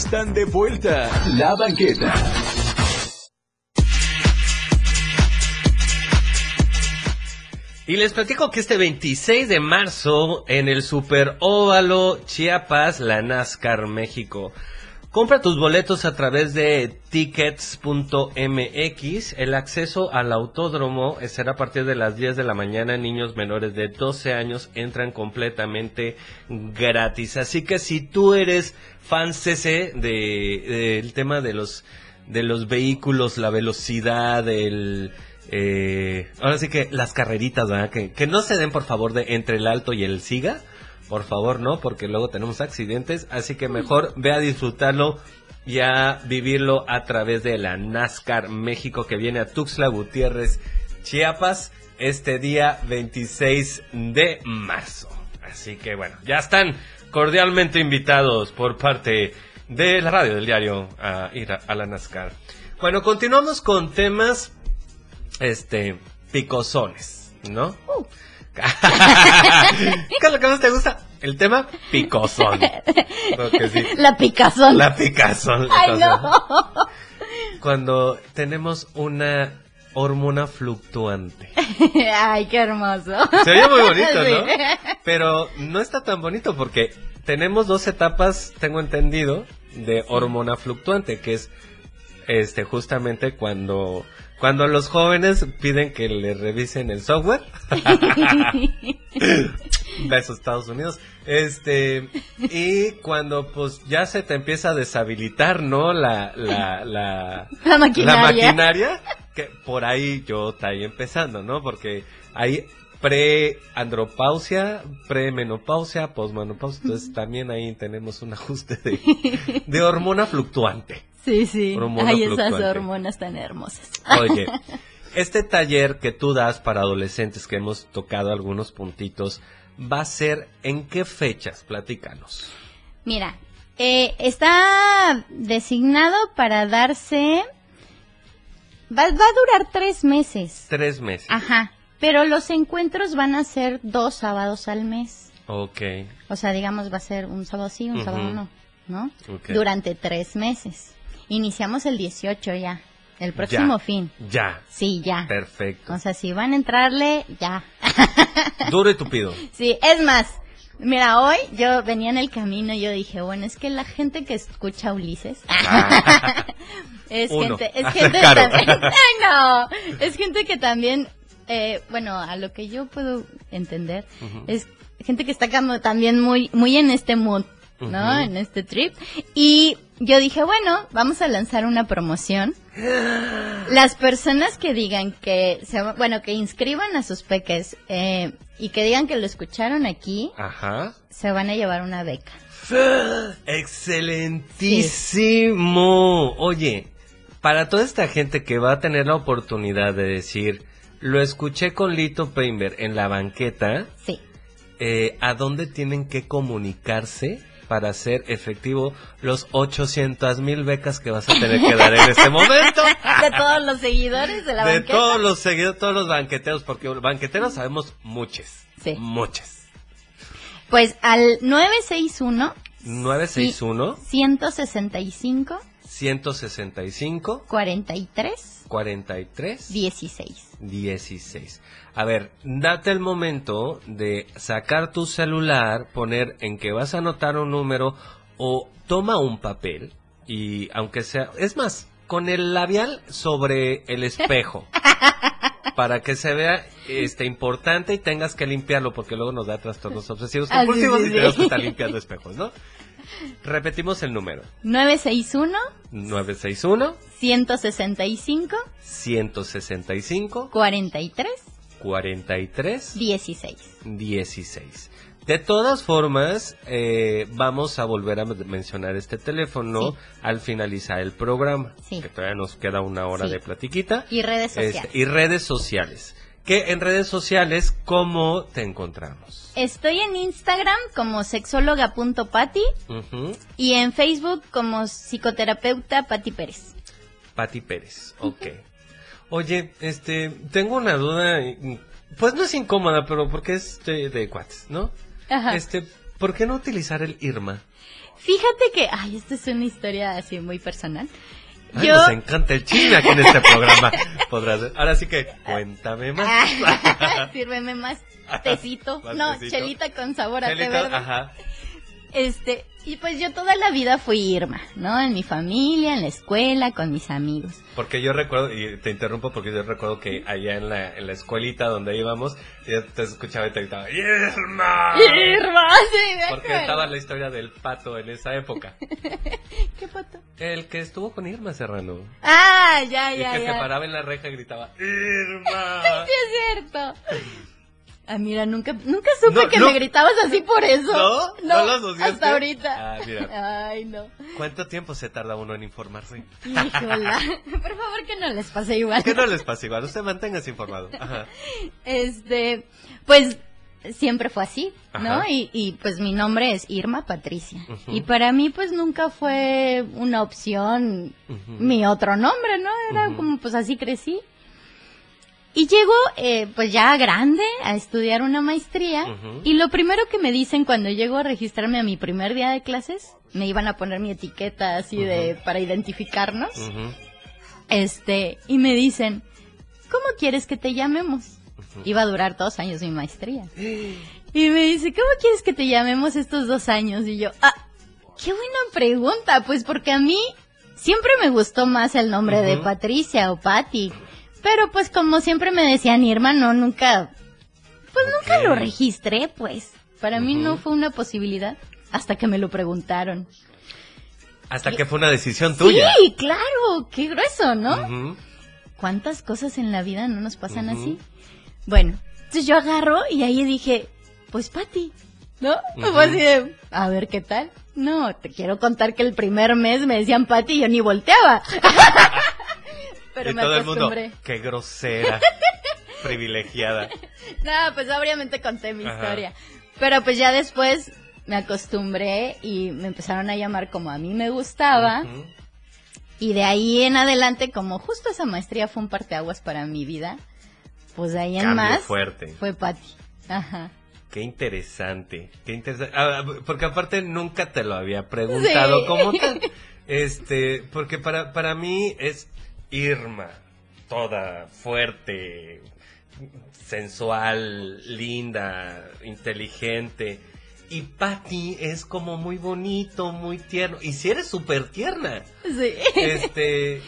Están de vuelta. La banqueta. Y les platico que este 26 de marzo en el Super Óvalo Chiapas, la NASCAR México. Compra tus boletos a través de tickets.mx. El acceso al autódromo será a partir de las 10 de la mañana. Niños menores de 12 años entran completamente gratis. Así que si tú eres fan CC del tema de los de los vehículos, la velocidad, el eh, ahora sí que las carreritas, ¿verdad? Que, que no se den por favor de entre el alto y el siga. Por favor, no, porque luego tenemos accidentes. Así que mejor ve a disfrutarlo y a vivirlo a través de la NASCAR México que viene a Tuxtla Gutiérrez, Chiapas, este día 26 de marzo. Así que bueno, ya están cordialmente invitados por parte de la radio del diario a ir a, la NASCAR. Bueno, continuamos con temas este, picosones, ¿no? Uh. ¿Qué es lo que más te gusta? El tema picosón. Sí. La picazón. La picazón. Ay, no. Cuando tenemos una hormona fluctuante. Ay, qué hermoso. Se oye muy bonito, ¿no? Pero no está tan bonito porque tenemos dos etapas, tengo entendido, de hormona fluctuante, que es este justamente cuando cuando los jóvenes piden que le revisen el software. Besos Estados Unidos. Este, y cuando pues ya se te empieza a deshabilitar, ¿no? La, la, la, la maquinaria. La maquinaria, que por ahí yo estoy empezando, ¿no? Porque hay pre-andropausia, pre-menopausia, posmenopausia, entonces también ahí tenemos un ajuste de, de hormona fluctuante. Sí, sí. Hay esas hormonas tan hermosas. Oye, este taller que tú das para adolescentes, que hemos tocado algunos puntitos, va a ser en qué fechas? Platícanos. Mira, eh, está designado para darse... Va, va, a durar tres meses. Tres meses. Ajá. Pero los encuentros van a ser dos sábados al mes. Ok. O sea, digamos, va a ser un sábado sí, un uh -huh. sábado no, ¿no? Okay. Durante tres meses. Iniciamos el 18 ya. El próximo ya, fin. Ya. Sí, ya. Perfecto. O sea, si van a entrarle, ya. Duro y tupido. Sí, es más. Mira, hoy yo venía en el camino y yo dije, bueno, es que la gente que escucha Ulises Ah. es Uno. gente, es gente Claro. también, no, es gente que también, eh, bueno, a lo que yo puedo entender, es gente que está como también muy, muy en este mood, ¿no? En este trip. Y yo dije, bueno, vamos a lanzar una promoción. Las personas que digan que, se, bueno, que inscriban a sus peques eh, y que digan que lo escucharon aquí, Ajá. se van a llevar una beca. Excelentísimo. Oye, para toda esta gente que va a tener la oportunidad de decir, lo escuché con Lito Painter en la banqueta, Sí. eh, ¿a dónde tienen que comunicarse para hacer efectivo los 800 mil becas que vas a tener que dar en este momento? De todos los seguidores de la de banqueta. todos los seguidores, todos los banqueteros, porque banqueteros sabemos muchos. Sí. Muchos. Pues al 961 961 165 165 43 43 16. 16. A ver, date el momento de sacar tu celular, poner en que vas a anotar un número o toma un papel y aunque sea, es más, con el labial sobre el espejo para que se vea este importante y tengas que limpiarlo porque luego nos da trastornos obsesivos Ah, compulsivos y tenemos que estar limpiando espejos, ¿no? Repetimos el número. 961 961 165 165 43 43 16. 16. De todas formas, eh, vamos a volver a men- mencionar este teléfono Sí. al finalizar el programa, Sí. que todavía nos queda una hora Sí. de platiquita. Y redes Este, sociales. y redes sociales. Que en redes sociales, ¿cómo te encontramos? Estoy en Instagram como sexóloga.pati Ujú. y en Facebook como psicoterapeuta Pati Pérez. Pati Pérez, ok. Oye, este, tengo una duda, pues no es incómoda, pero porque es de, de cuates, ¿no? Ajá. Este, ¿por qué no utilizar el Irma? Fíjate que, ay, esta es una historia así muy personal. Ay, Nos encanta el chisme aquí en este programa. Podrás... Ahora sí que cuéntame más. Sírveme más tecito. no, chelita con sabor a té verde. Ajá. Este, y pues yo toda la vida fui Irma, ¿no? En mi familia, en la escuela, con mis amigos. Porque yo recuerdo, y te interrumpo porque yo recuerdo que allá en la, en la escuelita donde íbamos, yo te escuchaba y te gritaba, ¡Irma! ¡Irma! Sí, Porque estaba la historia del pato en esa época. ¿Qué pato? El que estuvo con Irma Serrano. Ah, ya, ya, y que se paraba en la reja y gritaba, ¡Irma! sí, es cierto. Ah, mira, nunca, nunca supe que me gritabas así por eso. ¿No? ¿No, lo Hasta ahorita. Ah, mira. Ay, no. ¿Cuánto tiempo se tarda uno en informarse? Híjola. Por favor, que no les pase igual. Que no les pase igual. Usted manténgase informado. Ajá. Este, pues, siempre fue así, ¿no? Y, y, pues mi nombre es Irma Patricia. Y para mí pues nunca fue una opción mi otro nombre, ¿no? Era como pues así crecí. Y llego, eh, pues ya grande, a estudiar una maestría. Y lo primero que me dicen cuando llego a registrarme a mi primer día de clases, me iban a poner mi etiqueta así de, para identificarnos. Este, y me dicen, ¿cómo quieres que te llamemos? Iba a durar dos años mi maestría. Y me dice, ¿cómo quieres que te llamemos estos dos años? Y yo, ah, qué buena pregunta, pues porque a mí siempre me gustó más el nombre de Patricia o Patty. Pero pues como siempre me decían Irma, no, nunca, pues nunca lo registré, pues. Para mí no fue una posibilidad hasta que me lo preguntaron. Hasta que fue una decisión tuya. Sí, claro, qué grueso, ¿no? ¿Cuántas cosas en la vida no nos pasan así? Bueno, entonces yo agarro y ahí dije, pues Pati, ¿no? Fue así de, a ver qué tal. No, te quiero contar que el primer mes me decían Pati y yo ni volteaba. pero y me todo el mundo, qué grosera, privilegiada. No, pues obviamente conté mi historia. Pero pues ya después me acostumbré y me empezaron a llamar como a mí me gustaba. Y de ahí en adelante, como justo esa maestría fue un parteaguas para mi vida, pues de ahí en más fuerte. fue Patti. Ajá. Qué interesante, qué interesante. Ah, porque aparte nunca te lo había preguntado como tal. Este, porque para, para mí es Irma, toda fuerte, sensual, linda, inteligente. Y Patty es como muy bonito, muy tierno. Y si eres súper tierna. Sí. Este.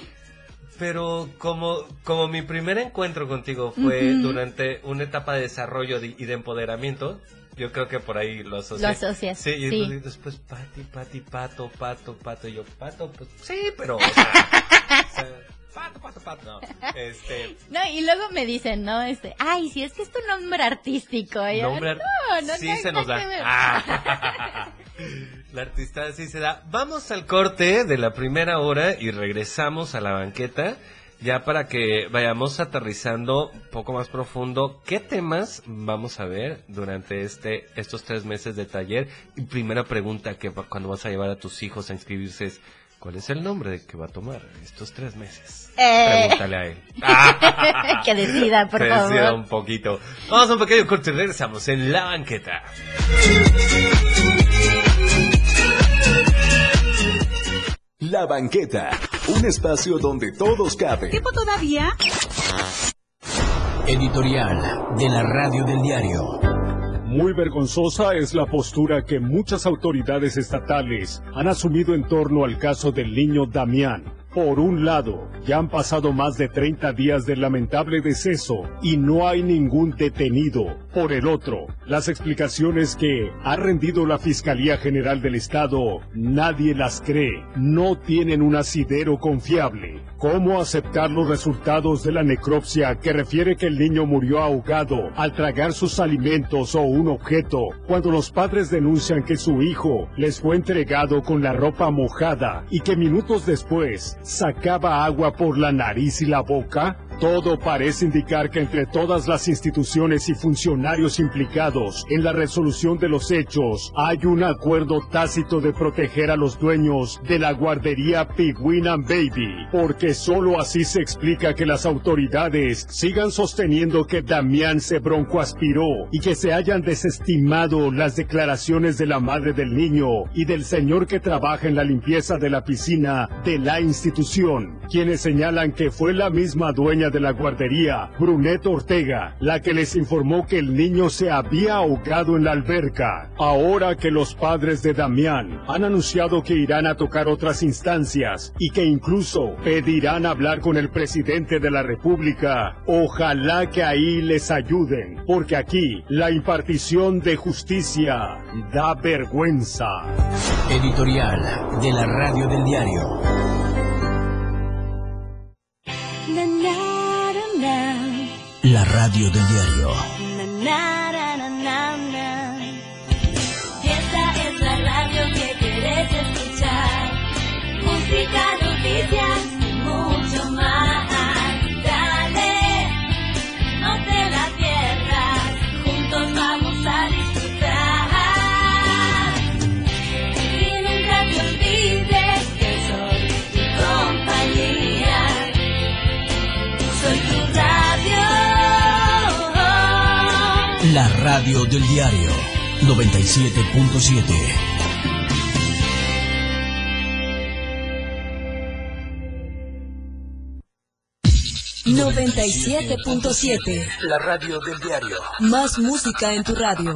Pero como, como mi primer encuentro contigo fue durante una etapa de desarrollo y de empoderamiento, yo creo que por ahí lo asocié. Lo asocias. Sí, y después Patty, Patty, Pato, Pato, Pato. Y yo, Pato, pues sí, pero. o sea, pato, pato, pato. No, este... no, y luego me dicen, ¿no? Este, ay, si es que es tu nombre artístico. nombre No, no, sí se nos da. Ah. La artista sí se da. Vamos al corte de la primera hora y regresamos a la banqueta ya para que vayamos aterrizando un poco más profundo qué temas vamos a ver durante este estos tres meses de taller. Y primera pregunta que cuando vas a llevar a tus hijos a inscribirse es ¿Cuál es el nombre que va a tomar estos tres meses? Eh... Pregúntale a él. que decida, por que favor. decida un poquito. Vamos a un pequeño corte y regresamos en la banqueta. La banqueta, un espacio donde todos caben. ¿Tiempo todavía? Editorial de la Radio del Diario. Muy vergonzosa es la postura que muchas autoridades estatales han asumido en torno al caso del niño Damián. Por un lado, ya han pasado más de 30 días del lamentable deceso y no hay ningún detenido. Por el otro, las explicaciones que ha rendido la Fiscalía General del Estado, nadie las cree, no tienen un asidero confiable. ¿Cómo aceptar los resultados de la necropsia que refiere que el niño murió ahogado al tragar sus alimentos o un objeto cuando los padres denuncian que su hijo les fue entregado con la ropa mojada y que minutos después sacaba agua por la nariz y la boca? Todo parece indicar que entre todas las instituciones y funcionarios implicados en la resolución de los hechos. Hay un acuerdo tácito de proteger a los dueños de la guardería Pigwin Baby, porque solo así se explica que las autoridades sigan sosteniendo que Damián se broncoaspiró y que se hayan desestimado las declaraciones de la madre del niño y del señor que trabaja en la limpieza de la piscina de la institución, quienes señalan que fue la misma dueña de la guardería, Brunet Ortega, la que les informó que el niño se había ahogado en la alberca. Ahora que los padres de Damián han anunciado que irán a tocar otras instancias y que incluso pedirán hablar con el presidente de la República, ojalá que ahí les ayuden, porque aquí la impartición de justicia da vergüenza. Editorial de la Radio del Diario. La Radio del Diario. Y esta es la radio que quieres escuchar. Música, noticias La Radio del Diario 97.7. ...97.7... La Radio del Diario. Más música en tu radio.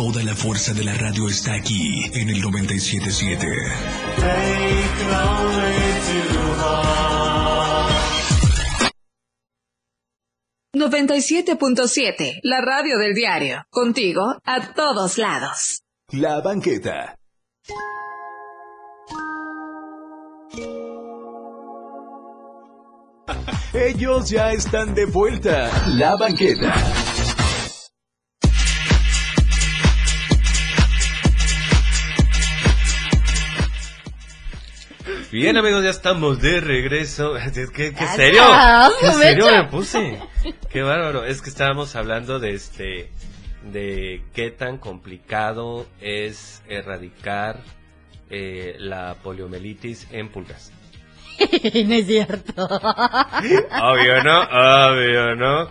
Toda la fuerza de la radio está aquí en el 977. 97.7, la radio del diario. Contigo a todos lados. La banqueta. Ellos ya están de vuelta. La banqueta. Bien amigos, ya estamos de regreso. ¿Qué, qué Ya serio? ¿Qué serio me puse? Qué bárbaro. Es que estábamos hablando de este, de qué tan complicado es erradicar eh, la poliomielitis en pulgas. no es cierto. Obvio, ¿no? Obvio, ¿no?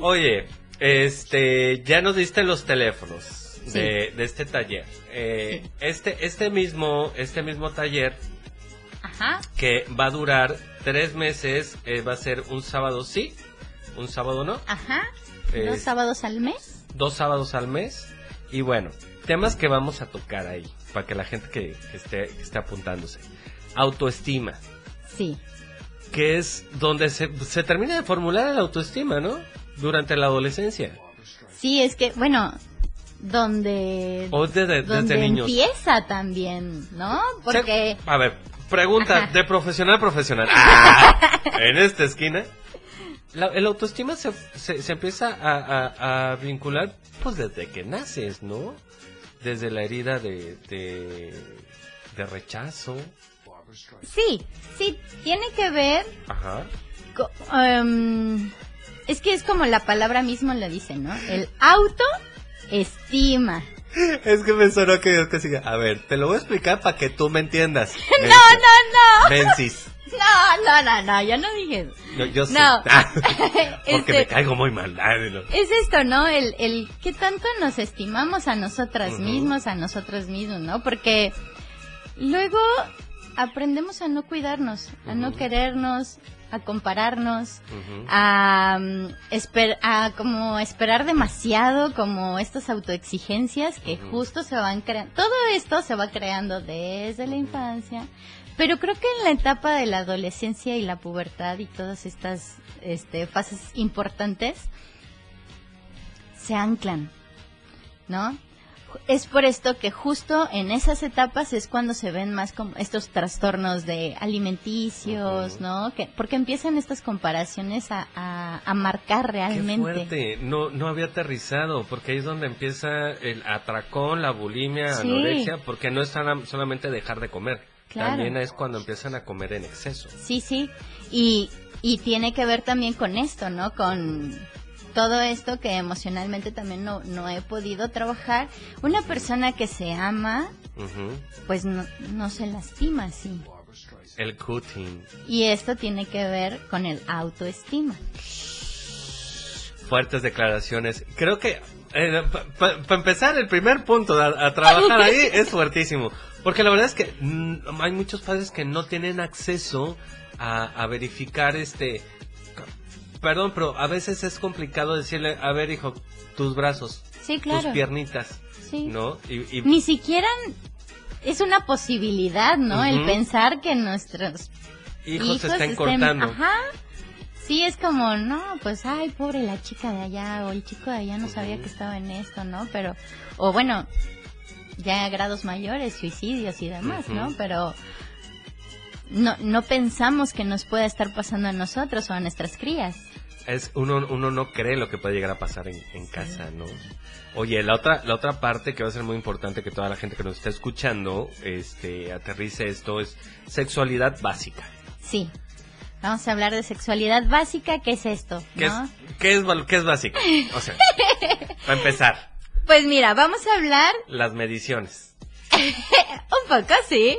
Oye, este, ya nos diste los teléfonos de, de este taller. Eh, Este, este mismo, este mismo taller Ajá. que va a durar tres meses, eh, va a ser un sábado sí, un sábado no, Ajá. Eh, Dos sábados al mes. dos sábados al mes. Y bueno, temas que vamos a tocar ahí, para que la gente que, que esté, que esté apuntándose. Autoestima, Sí. que es donde se, se termina de formular la autoestima, ¿no? Durante la adolescencia. Sí, es que, bueno, donde... O desde, desde donde niños. empieza también, ¿no? Porque... A ver, pregunta Ajá. de profesional a profesional. Ah, en esta esquina. La, el autoestima se, se, se empieza a, a- a vincular pues desde que naces, ¿no? Desde la herida de, de, de rechazo. Sí, sí, tiene que ver... Ajá. em, es que es como la palabra mismo lo dice, ¿no? El autoestima. Es que me sonó que, que siga. A ver, te lo voy a explicar para que tú me entiendas. No, no, no. Mensis. No, no, no, no, yo no dije eso. Yo, yo sí. No. Porque Este- me caigo muy mal. No. Es esto, ¿no? El, el qué tanto nos estimamos a nosotras Ujú. mismos, a nosotros mismos, ¿no? Porque luego aprendemos a no cuidarnos, a no querernos, a compararnos, a, mm, a como esperar demasiado, como estas autoexigencias que justo se van creando. Todo esto se va creando desde la infancia, pero creo que en la etapa de la adolescencia y la pubertad y todas estas este, fases importantes se anclan, ¿no? Es por esto que justo en esas etapas es cuando se ven más como estos trastornos de alimenticios, ¿no? Que, porque empiezan estas comparaciones a, a, marcar realmente. Qué fuerte. No, no había aterrizado, porque ahí es donde empieza el atracón, la bulimia, anorexia, porque no es solamente dejar de comer. También es cuando empiezan a comer en exceso. Sí, sí. Y, y tiene que ver también con esto, ¿no? Con todo esto que emocionalmente también no, no he podido trabajar. Una persona que se ama, pues no, no se lastima así. El cutting. Y esto tiene que ver con el autoestima. Fuertes declaraciones. Creo que, eh, para empezar, el primer punto a, trabajar ahí es fuertísimo. Porque la verdad es que mm, hay muchos padres que no tienen acceso a, a verificar este perdón, pero a veces es complicado decirle, a ver, hijo, tus brazos, tus piernitas, ¿no? Y, Ni siquiera es una posibilidad, ¿no? El pensar que nuestros hijos, se estén, cortando. Ajá. Sí, es como, no, pues, ay, pobre la chica de allá, o el chico de allá no sabía que estaba en esto, ¿no? Pero, o bueno, ya a grados mayores, suicidios y demás, ¿no? Pero no, no pensamos que nos pueda estar pasando a nosotros o a nuestras crías. Es, uno, uno no cree lo que puede llegar a pasar en, en casa, ¿no? Oye, la otra, la otra parte que va a ser muy importante que toda la gente que nos está escuchando, este, aterrice esto es sexualidad básica. Sí. Vamos a hablar de sexualidad básica, ¿qué es esto? ¿Qué, es, ¿qué, es, ¿Qué es básica? O sea, para empezar. Pues mira, vamos a hablar... Las mediciones. un poco, sí.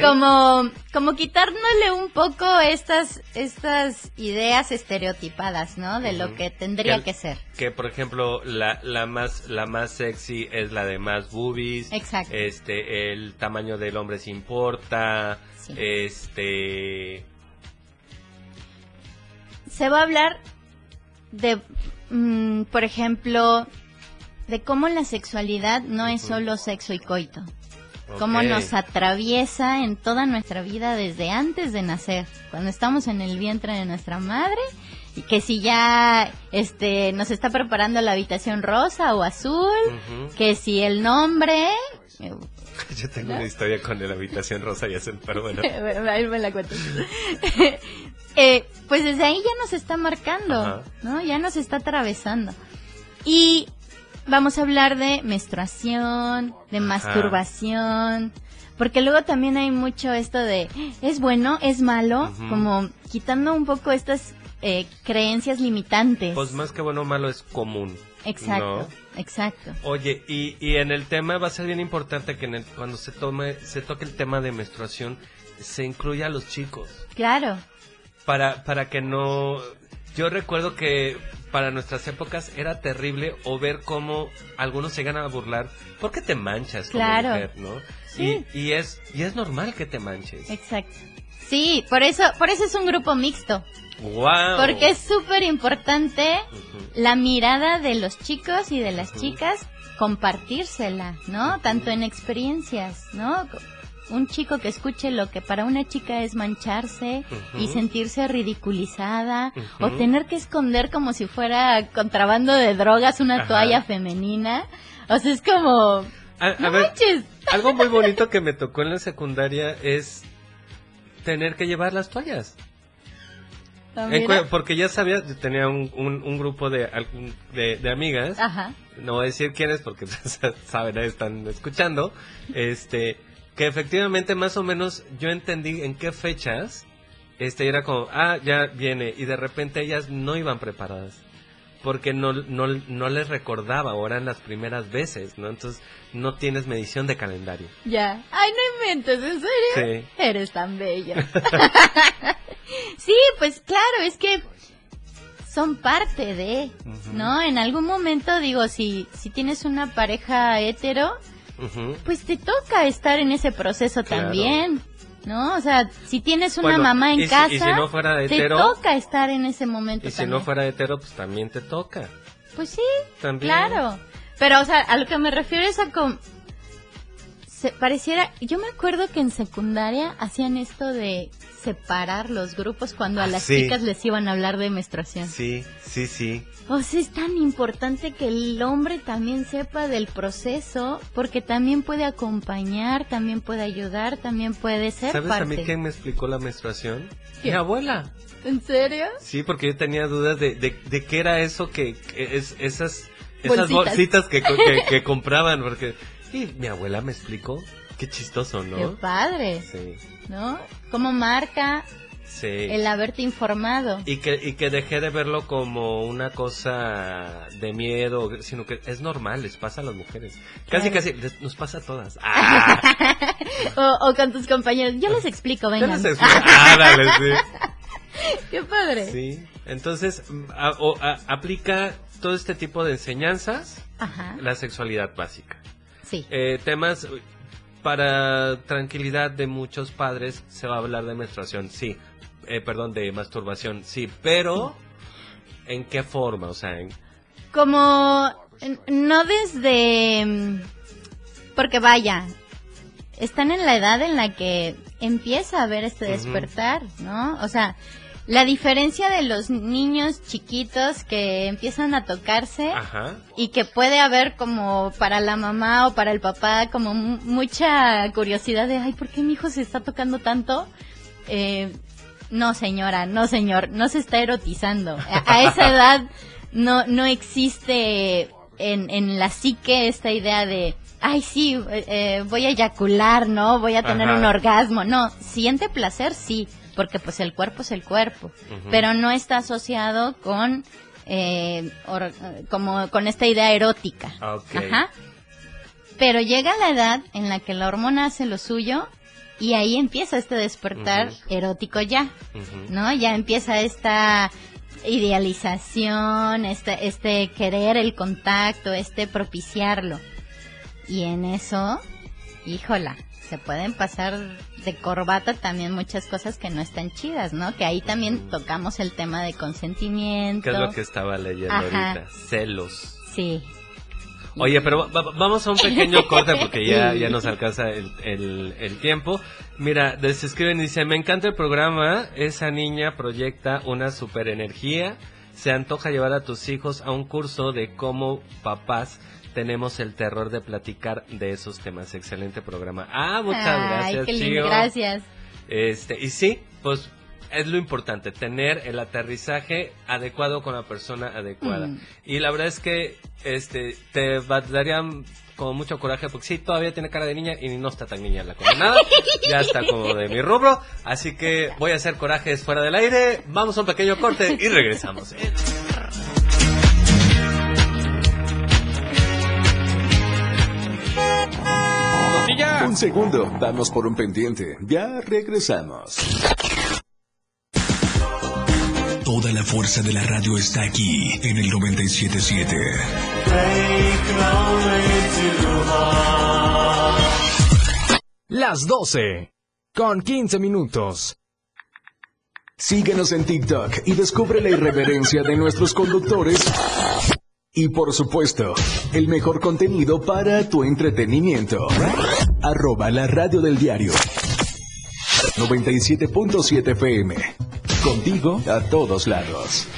Como, como quitárnosle un poco estas, estas ideas estereotipadas, ¿no? De lo que tendría que, ser. Que, por ejemplo, la, la más, la más sexy es la de más boobies. Exacto. Este, el tamaño del hombre se importa. Este. Se va a hablar de, mm, por ejemplo, de cómo la sexualidad no es solo sexo y coito cómo nos atraviesa en toda nuestra vida desde antes de nacer, cuando estamos en el vientre de nuestra madre y que si ya este nos está preparando la habitación rosa o azul, que si el nombre yo tengo una historia con la habitación rosa y azul, pero bueno. Ahí me la cuento. eh, pues desde ahí ya nos está marcando, ¿no? Ya nos está atravesando. Y vamos a hablar de menstruación, de masturbación, porque luego también hay mucho esto de es bueno, es malo, como quitando un poco estas eh, creencias limitantes. Pues más que bueno, malo es común. Exacto, exacto. Oye, y, y en el tema va a ser bien importante que en cuando se tome, se toque el tema de menstruación, se incluya a los chicos. Claro. Para, para que no, yo recuerdo que para nuestras épocas era terrible o ver cómo algunos se ganan a burlar. ¿Por qué te manchas como mujer, no? Sí. Y, es, y es normal que te manches. Exacto. Sí, por eso, por eso es un grupo mixto. Wow. Porque es súper importante la mirada de los chicos y de las chicas compartírsela, ¿no? Tanto en experiencias, ¿no? un chico que escuche lo que para una chica es mancharse y sentirse ridiculizada o tener que esconder como si fuera contrabando de drogas una toalla femenina. O sea, es como... algo muy bonito que me tocó en la secundaria es tener que llevar las toallas. Ah, porque ya sabía, tenía un, un, grupo de, de, de amigas, no voy a decir quiénes porque saben, están escuchando, este, que efectivamente más o menos yo entendí en qué fechas este era como, ah, ya viene, y de repente ellas no iban preparadas, porque no, no, no les recordaba, o eran las primeras veces, ¿no? Entonces no tienes medición de calendario. Ya, ay, no inventes, ¿en serio? Sí. Eres tan bella. sí, pues claro, es que son parte de, ¿no? En algún momento digo, si, si tienes una pareja hetero, pues te toca estar en ese proceso también. ¿No? O sea, si tienes una Bueno, mamá en y si- casa, y si no fuera te hetero, toca estar en ese momento Y si también. no fuera hetero, pues también te toca. Pues sí, También. claro. Pero, o sea, a lo que me refiero es a. Se pareciera... Yo me acuerdo que en secundaria hacían esto de separar los grupos cuando a Ah, las sí. chicas les iban a hablar de menstruación. Sí, sí, sí. O sea, es tan importante que el hombre también sepa del proceso, porque también puede acompañar, también puede ayudar, también puede ser ¿Sabes parte. a mí quién me explicó la menstruación? Mi abuela. ¿En serio? Sí, porque yo tenía dudas de, de, de qué era eso que, que es, esas, esas Bolsitas. bolsitas que, co- que, que compraban, porque y mi abuela me explicó. Qué chistoso, Qué ¿no? padre, Sí, ¿no? Como marca sí. el haberte informado. Y que, y que dejé de verlo como una cosa de miedo, sino que es normal, les pasa a las mujeres. Casi, Claro. casi, les- nos pasa a todas. ¡Ah! o, o con tus compañeros. Yo les explico, vengan. les explico. ¡Ah, dale, sí! Qué padre. Sí, entonces mm, a- o- a- aplica todo este tipo de enseñanzas, Ajá. la sexualidad básica. Sí. Eh, temas para tranquilidad de muchos padres se va a hablar de menstruación, sí. Eh, perdón, de masturbación, sí, pero ¿en qué forma? O sea, en- Como no desde porque vaya, están en la edad en la que empieza a haber este despertar, ¿no? O sea, la diferencia de los niños chiquitos que empiezan a tocarse ajá, y que puede haber como para la mamá o para el papá como mu- mucha curiosidad de, ay, ¿por qué mi hijo se está tocando tanto? Eh, no, señora, no, señor, no se está erotizando. A, a esa edad no, no existe en, en la psique esta idea de, ay, sí, eh, eh, voy a eyacular, ¿no? Voy a tener Ajá. un orgasmo. No, siente placer, sí, porque pues el cuerpo es el cuerpo, pero no está asociado con, eh, or- como con esta idea erótica. Ajá. Pero llega la edad en la que la hormona hace lo suyo y ahí empieza este despertar erótico ya. ¿no? Ya empieza esta idealización, este, este querer el contacto, este propiciarlo. Y en eso, híjola, se pueden pasar de corbata también muchas cosas que no están chidas, ¿no? Que ahí también tocamos el tema de consentimiento. ¿qué es lo que estaba leyendo Ajá. ahorita? Celos. Sí. Oye, pero va- va- vamos a un pequeño corte porque ya, ya nos alcanza el, el- el tiempo. Mira, se escriben y dice, me encanta el programa, esa niña proyecta una super energía, se antoja llevar a tus hijos a un curso de cómo papás tenemos el terror de platicar de esos temas. Excelente programa. Ah, muchas Ay, gracias, qué lindo, gracias. Este, y sí, pues es lo importante, tener el aterrizaje adecuado con la persona adecuada. Mm. Y la verdad es que este te va- daría como mucho coraje porque sí, todavía tiene cara de niña y no está tan niña la condenada. ya está como de mi rubro. Así que voy a hacer corajes fuera del aire. Vamos a un pequeño corte y regresamos. Un segundo, vamos por un pendiente. Ya regresamos. Toda la fuerza de la radio está aquí en el 977. Las 12. Con 15 minutos. Síguenos en TikTok y descubre la irreverencia de nuestros conductores. Y por supuesto, el mejor contenido para tu entretenimiento. Arroba la radio del diario. 97.7 FM. Contigo a todos lados.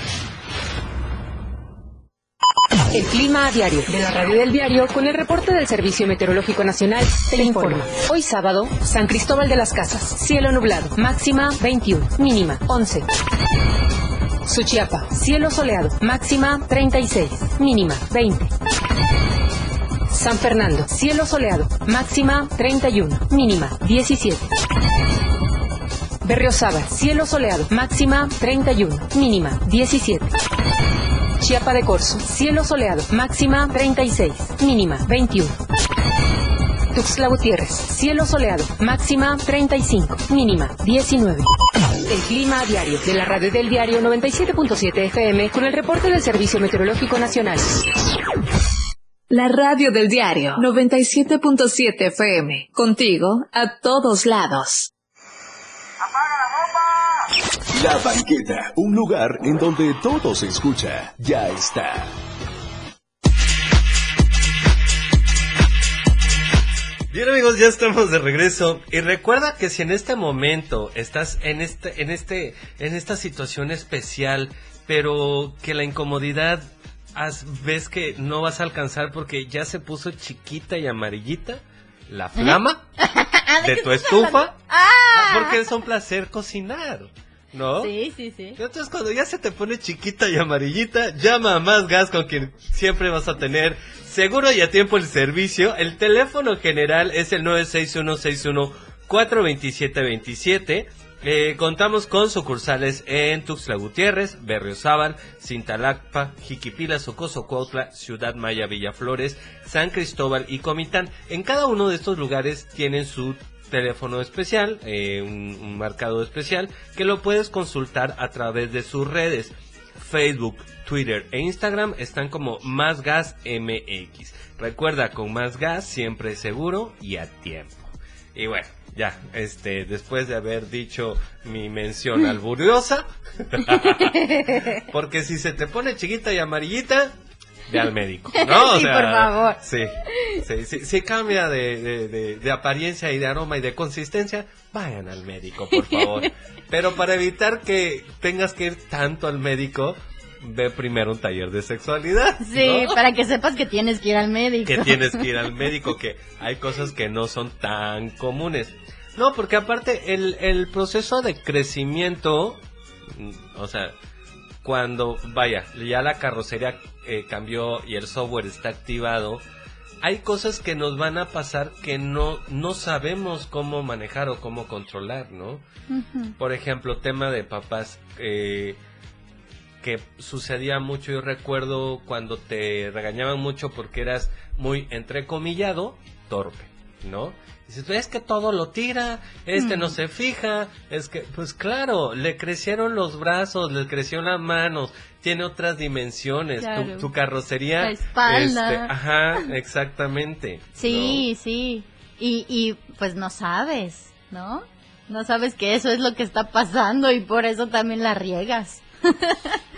El clima a diario de la radio del diario con el reporte del Servicio Meteorológico Nacional te informa. Hoy sábado, San Cristóbal de las Casas, cielo nublado, máxima 21, mínima 11. Suchiapa, cielo soleado, máxima 36, mínima 20. San Fernando, cielo soleado, máxima 31, mínima 17. Berriozábal, cielo soleado, máxima 31, mínima 17. Chiapa de Corzo, cielo soleado, máxima 36, mínima 21. Tuxtla Gutiérrez, cielo soleado, máxima 35, mínima 19. El clima a diario de la radio del diario 97.7 FM con el reporte del Servicio Meteorológico Nacional. La radio del diario 97.7 FM. Contigo a todos lados. La banqueta, un lugar en donde todo se escucha, ya está. Bien amigos, ya estamos de regreso y recuerda que si en este momento estás en este en este en esta situación especial, pero que la incomodidad ves que no vas a alcanzar porque ya se puso chiquita y amarillita la flama de, tu estufa, ah. porque es un placer cocinar. ¿No? Sí, sí, sí. Entonces cuando ya se te pone chiquita y amarillita, llama a Más Gas con quien siempre vas a tener seguro y a tiempo el servicio. El teléfono general es el 96161 42727 eh, contamos con sucursales en Tuxtla Gutiérrez, Berriozábal, Cintalacpa, Jiquipila, Socoso, Cuautla, Ciudad Maya, Villaflores, San Cristóbal y Comitán. En cada uno de estos lugares tienen su teléfono especial, eh, un, un marcado especial, que lo puedes consultar a través de sus redes. Facebook, Twitter e Instagram están como Más Gas MX. Recuerda, con Más Gas siempre seguro y a tiempo. Y bueno, ya, este, después de haber dicho mi mención alburiosa, porque si se te pone chiquita y amarillita, ve al médico, ¿no? sí, por favor. Sí, sí, sí, cambia de, de, de, apariencia y de aroma y de consistencia, vayan al médico, por favor. Pero para evitar que tengas que ir tanto al médico, ve primero un taller de sexualidad. Sí, para que sepas que tienes que ir al médico. Que tienes que ir al médico, que hay cosas que no son tan comunes. No, porque aparte el, el proceso de crecimiento, mm, o sea, cuando, vaya, ya la carrocería eh, cambió y el software está activado, hay cosas que nos van a pasar que no, no sabemos cómo manejar o cómo controlar, ¿no? Por ejemplo, tema de papás, eh, que sucedía mucho, yo recuerdo cuando te regañaban mucho porque eras muy entrecomillado, torpe, ¿no? Dices, es que todo lo tira, este no mm. se fija, es que, pues claro, le crecieron los brazos, le creció las manos, tiene otras dimensiones, tu, carrocería. La espalda. Este, ajá, exactamente. Sí, sí. Y, y pues no sabes, ¿no? No sabes que eso es lo que está pasando y por eso también la riegas.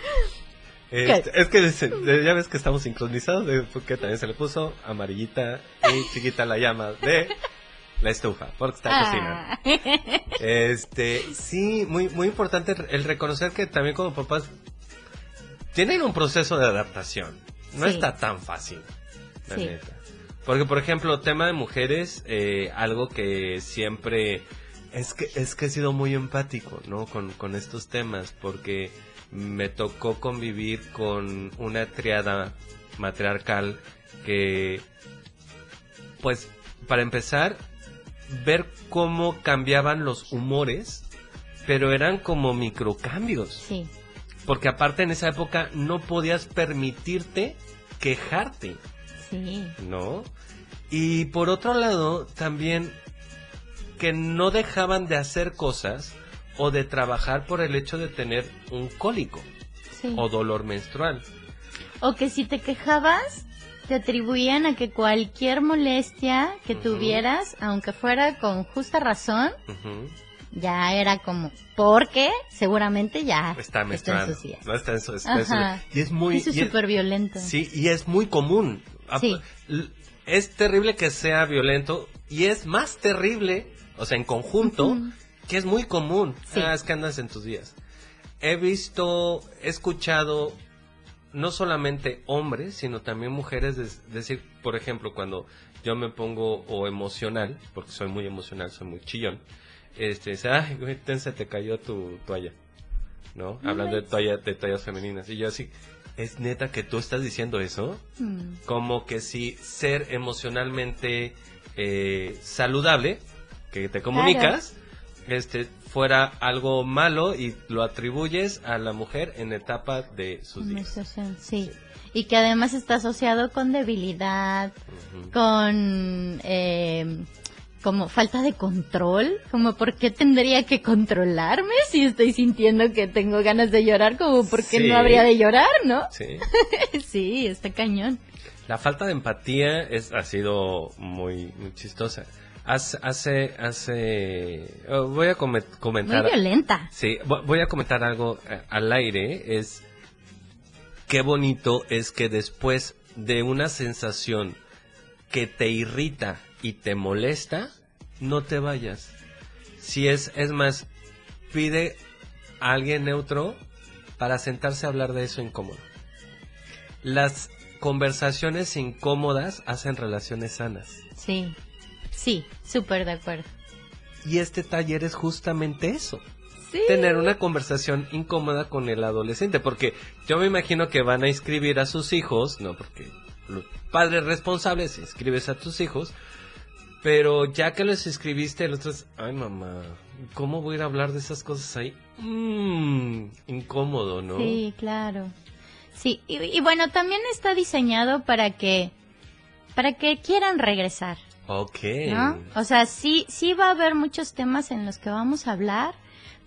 Este, es que ya ves que estamos sincronizados, porque también se le puso amarillita y chiquita la llama de la estufa, porque está ah. cocinando. Este, sí, muy, muy importante el reconocer que también como papás tienen un proceso de adaptación. No está tan fácil, la neta. Porque, por ejemplo, tema de mujeres, eh, algo que siempre es que es que he sido muy empático, ¿no? Con, con estos temas, porque me tocó convivir con una triada matriarcal que, pues, para empezar, ver cómo cambiaban los humores, pero eran como microcambios. Sí. Porque aparte en esa época no podías permitirte quejarte. Sí. ¿No? Y por otro lado, también que no dejaban de hacer cosas o de trabajar por el hecho de tener un cólico o dolor menstrual. O que si te quejabas, te atribuían a que cualquier molestia que tuvieras, aunque fuera con justa razón, ya era como, porque seguramente ya está, está en sus días. No está en su, y es muy... Eso es súper violento. Sí, y es muy común. Sí. Es terrible que sea violento y es más terrible, o sea, en conjunto, que es muy común. Ah, es que andas en tus días. He visto, he escuchado no solamente hombres, sino también mujeres, decir, por ejemplo, cuando yo me pongo o emocional, porque soy muy emocional, soy muy chillón, este, dice, ay, güey, se te cayó tu toalla, ¿no? Hablando de, toalla, de toallas femeninas. Y yo así, ¿es neta que tú estás diciendo eso? Mm. Como que si ser emocionalmente eh, saludable, que te comunicas, este fuera algo malo y lo atribuyes a la mujer en etapa de sus días. Sí. Y que además está asociado con debilidad, con eh, como falta de control, como por qué tendría que controlarme si estoy sintiendo que tengo ganas de llorar, como por qué no habría de llorar, ¿no? Sí. sí, está cañón. La falta de empatía es, ha sido muy, muy chistosa Hace, hace, hace, oh, voy a come- comentar. Muy violenta. Sí, vo- voy a comentar algo eh, al aire. Es qué bonito es que después de una sensación que te irrita y te molesta, no te vayas. Si es, es más, pide a alguien neutro para sentarse a hablar de eso incómodo. Las conversaciones incómodas hacen relaciones sanas. Sí, sí, súper de acuerdo. Y este taller es justamente eso. Sí. Tener una conversación incómoda con el adolescente. Porque yo me imagino que van a inscribir a sus hijos, no porque los padres responsables inscribes a tus hijos. Pero ya que los inscribiste, los otros, ay mamá, ¿cómo voy a ir a hablar de esas cosas ahí? Mmm, incómodo, ¿no? Sí, claro. Sí, y, y bueno, también está diseñado para que para que quieran regresar, Ok. ¿no? O sea, sí sí va a haber muchos temas en los que vamos a hablar,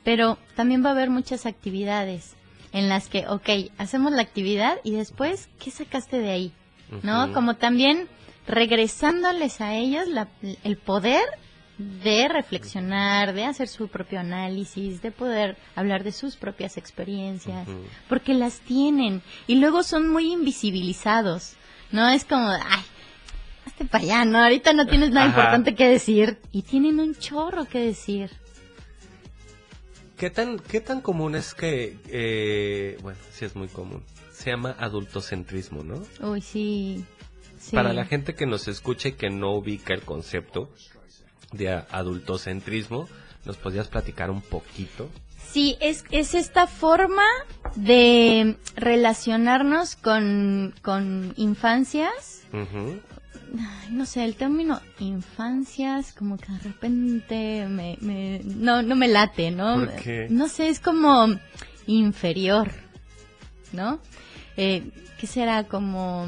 pero también va a haber muchas actividades en las que, ok, hacemos la actividad y después, ¿qué sacaste de ahí? ¿No? Como también regresándoles a ellos la- el poder de reflexionar, de hacer su propio análisis, de poder hablar de sus propias experiencias, porque las tienen y luego son muy invisibilizados, ¿no? Es como, ay, hazte para allá, ¿no? Ahorita no tienes nada Ajá. importante que decir y tienen un chorro que decir. ¿Qué tan, ¿Qué tan común es que, eh, bueno, sí es muy común, se llama adultocentrismo, ¿no? Uy, sí. sí. Para la gente que nos escucha y que no ubica el concepto de adultocentrismo, ¿nos podrías platicar un poquito? Sí, es, es esta forma de relacionarnos con, con infancias. Ujú. Ay, no sé, el término infancias como que de repente me, me- no, no me late, ¿no? ¿Por qué? No sé, es como inferior, ¿no? Eh, ¿Qué será como...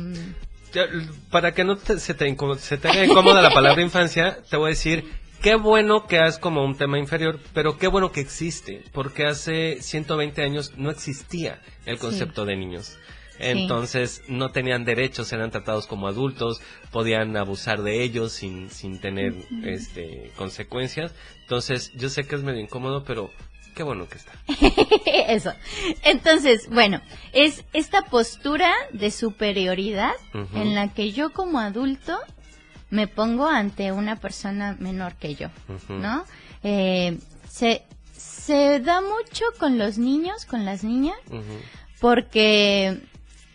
L- Para que no te- se, te se te haga incómoda la palabra infancia, te voy a decir, qué bueno que es como un tema inferior, pero qué bueno que existe, porque hace 120 años no existía el Sí. concepto de niños. Sí. Entonces no tenían derechos, eran tratados como adultos, podían abusar de ellos sin, sin tener este consecuencias. Entonces yo sé que es medio incómodo, pero qué bueno que está. Eso. Entonces, bueno, es esta postura de superioridad en la que yo como adulto me pongo ante una persona menor que yo. ¿no? Eh, se, se da mucho con los niños, con las niñas, porque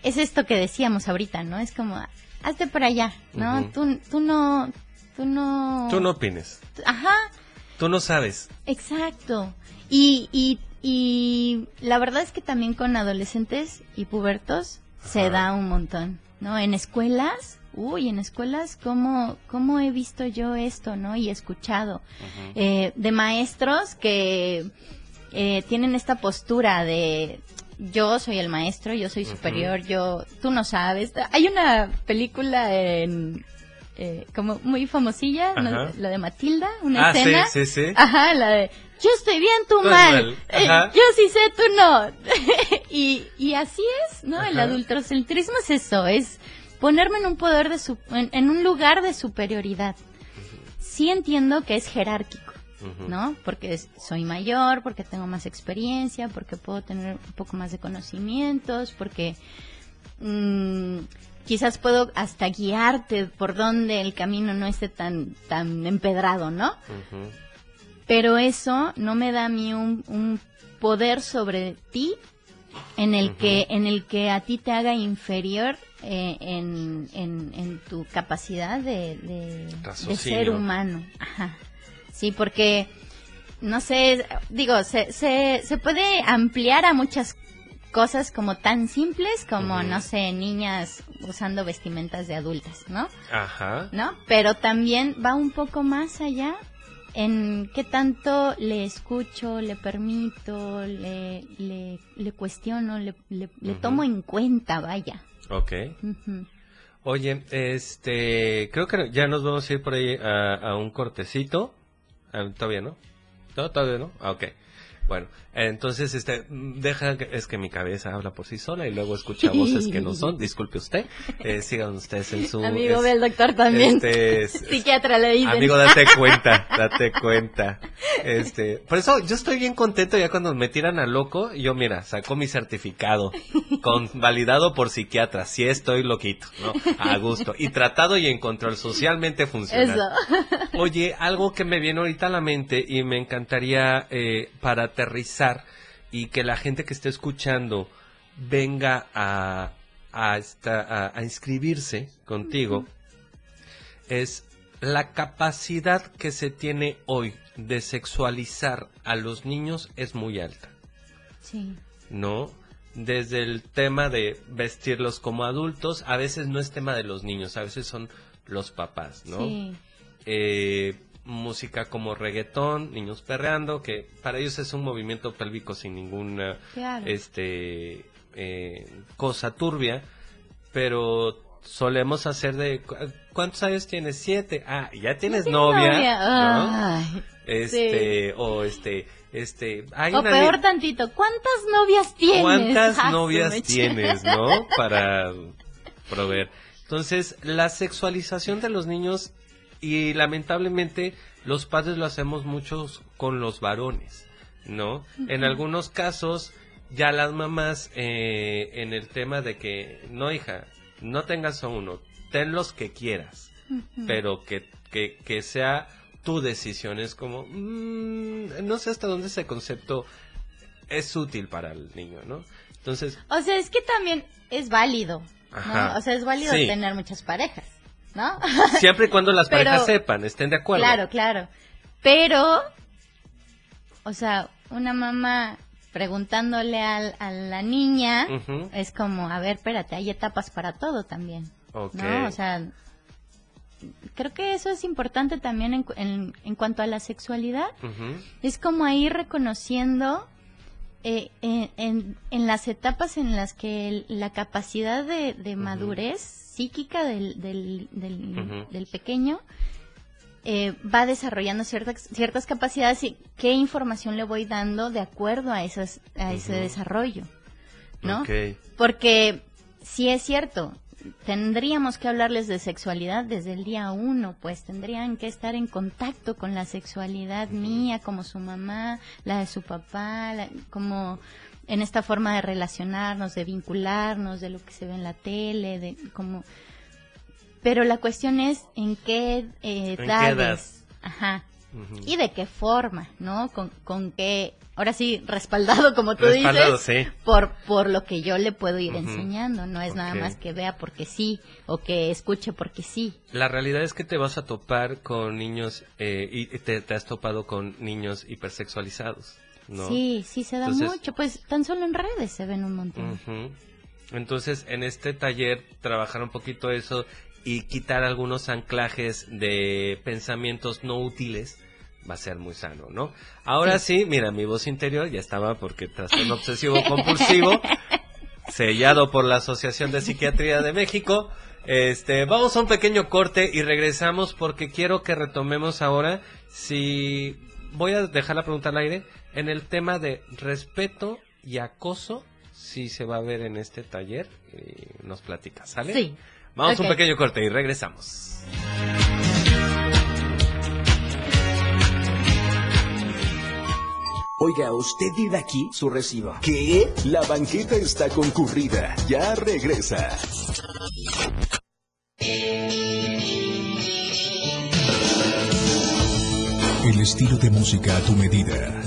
es esto que decíamos ahorita, ¿no? Es como, hazte por allá, ¿no? Tú, tú no, tú no... Tú no opines, Ajá, tú no sabes. Exacto. Y, y, y la verdad es que también con adolescentes y pubertos se da un montón, ¿no? En escuelas, uy, en escuelas, ¿cómo, cómo he visto yo esto, ¿no? Y escuchado eh, de maestros que eh, tienen esta postura de yo soy el maestro, yo soy superior, yo, tú no sabes. Hay una película en, eh, como muy famosilla, ¿no? La de Matilda, una Ah, sí, escena. sí, sí. Ajá, la de yo estoy bien, tú mal. mal. Eh, yo sí sé, tú no. y, y así es, ¿no? El adultocentrismo es eso, es ponerme en un poder de su- en, en un lugar de superioridad. Sí entiendo que es jerárquico, ¿no? Porque soy mayor, porque tengo más experiencia, porque puedo tener un poco más de conocimientos, porque mm, quizás puedo hasta guiarte por donde el camino no esté tan tan empedrado, ¿no? Pero eso no me da a mí un, un poder sobre ti en el que en el que a ti te haga inferior eh, en, en, en tu capacidad de, de- ser humano. Ajá. Sí, porque no sé, digo, se, se, se puede ampliar a muchas cosas como tan simples como, no sé, niñas usando vestimentas de adultas, ¿no? Ajá. ¿no? Pero también va un poco más allá en qué tanto le escucho, le permito, le, le, le cuestiono, le, le, tomo en cuenta, vaya. Ok. Oye, este, creo que ya nos vamos a ir por ahí a, a un cortecito. Ah, ¿Todavía no? Todavía no. Ah, ok. Bueno, entonces, este, deja, es que mi cabeza habla por sí sola y luego escucha voces que no son. Disculpe usted. Eh, sigan ustedes en su. Amigo del doctor también. Este, Psiquiatra le dicen. Amigo, date cuenta, date cuenta. Este, por eso yo estoy bien contento ya cuando me tiran a loco. Yo, mira, saco mi certificado con validado por psiquiatra. Sí estoy loquito, ¿no? A gusto. Y tratado y en control socialmente funcional. Eso. Oye, algo que me viene ahorita a la mente y me encantaría eh, para aterrizar y que la gente que esté escuchando venga a, a, esta- a- a inscribirse contigo es la capacidad que se tiene hoy de sexualizar a los niños es muy alta, Sí. ¿no? Desde el tema de vestirlos como adultos, a veces no es tema de los niños, a veces son los papás, ¿no? Sí. eh, música como reggaetón, niños perreando, que para ellos es un movimiento pélvico sin ninguna Claro. este eh, cosa turbia, pero solemos hacer de ¿cu- ¿cuántos años tienes? Siete. Ah, ya tienes novia, novia. ¿no? Ay, Este o este este hay o una peor tantito, ¿cuántas novias tienes? ¿Cuántas Ah, novias tienes, no? Para proveer. Entonces, la sexualización de los niños y lamentablemente los padres lo hacemos muchos con los varones, ¿no? En algunos casos ya las mamás eh, en el tema de que no hija, no tengas a uno, ten los que quieras, pero que, que, que sea tu decisión. Es como, mm, no sé hasta dónde ese concepto es útil para el niño, ¿no? Entonces, O sea, es que también es válido. O sea, es válido Sí. tener muchas parejas, ¿no? siempre y cuando las Pero- parejas sepan, estén de acuerdo. Claro, claro. Pero, o sea, una mamá preguntándole al- a la niña es como, a ver, espérate, hay etapas para todo también. Ok. ¿No? O sea, creo que eso es importante también en, en- en cuanto a la sexualidad. Es como ir reconociendo eh, en, en- en las etapas en las que el- la capacidad de, de madurez psíquica del, del, del- pequeño eh, va desarrollando ciertas, ciertas capacidades y qué información le voy dando de acuerdo a, esas, a ese desarrollo. ¿no? Porque sí es cierto, tendríamos que hablarles de sexualidad desde el día uno, pues tendrían que estar en contacto con la sexualidad mía, como su mamá, la de su papá, la- como en esta forma de relacionarnos, de vincularnos, de lo que se ve en la tele, de como... Pero la cuestión es en qué eh, qué edades, edad? ajá, y de qué forma, ¿no? Con, con qué, ahora sí, respaldado como tú Respaldado, dices, sí. por, por lo que yo le puedo ir enseñando, no es nada más que vea porque sí, o que escuche porque sí. La realidad es que te vas a topar con niños eh, y te, te has topado con niños hipersexualizados, ¿no? Sí, sí se da Entonces- mucho, pues tan solo en redes se ven un montón. Entonces, en este taller, trabajar un poquito eso y quitar algunos anclajes de pensamientos no útiles va a ser muy sano, ¿no? Ahora sí, mira, mi voz interior ya estaba porque trastorno obsesivo compulsivo, sellado por la Asociación de Psiquiatría de México. Este, vamos a un pequeño corte y regresamos porque quiero que retomemos ahora si voy a dejar la pregunta al aire en el tema de respeto y acoso si se va a ver en este taller y nos platica, ¿sale? Sí. Vamos a un pequeño corte y regresamos. Oiga, ¿usted vive aquí? Su recibo. ¿Qué? La banqueta está concurrida. Ya regresa. El estilo de música a tu medida.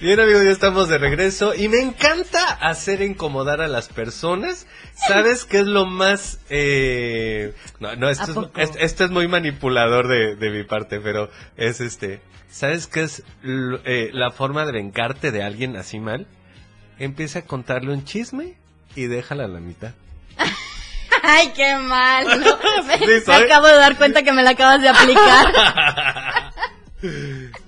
Bien amigos, ya estamos de regreso y me encanta hacer incomodar a las personas. ¿Sabes qué es lo más... Eh... No, no, esto es, esto es muy manipulador de, de mi parte, pero es este... ¿Sabes qué es eh, la forma de vengarte de alguien así mal? Empieza a contarle un chisme y déjala a la mitad. Ay, qué mal. ¿no? me, acabo de dar cuenta que me la acabas de aplicar.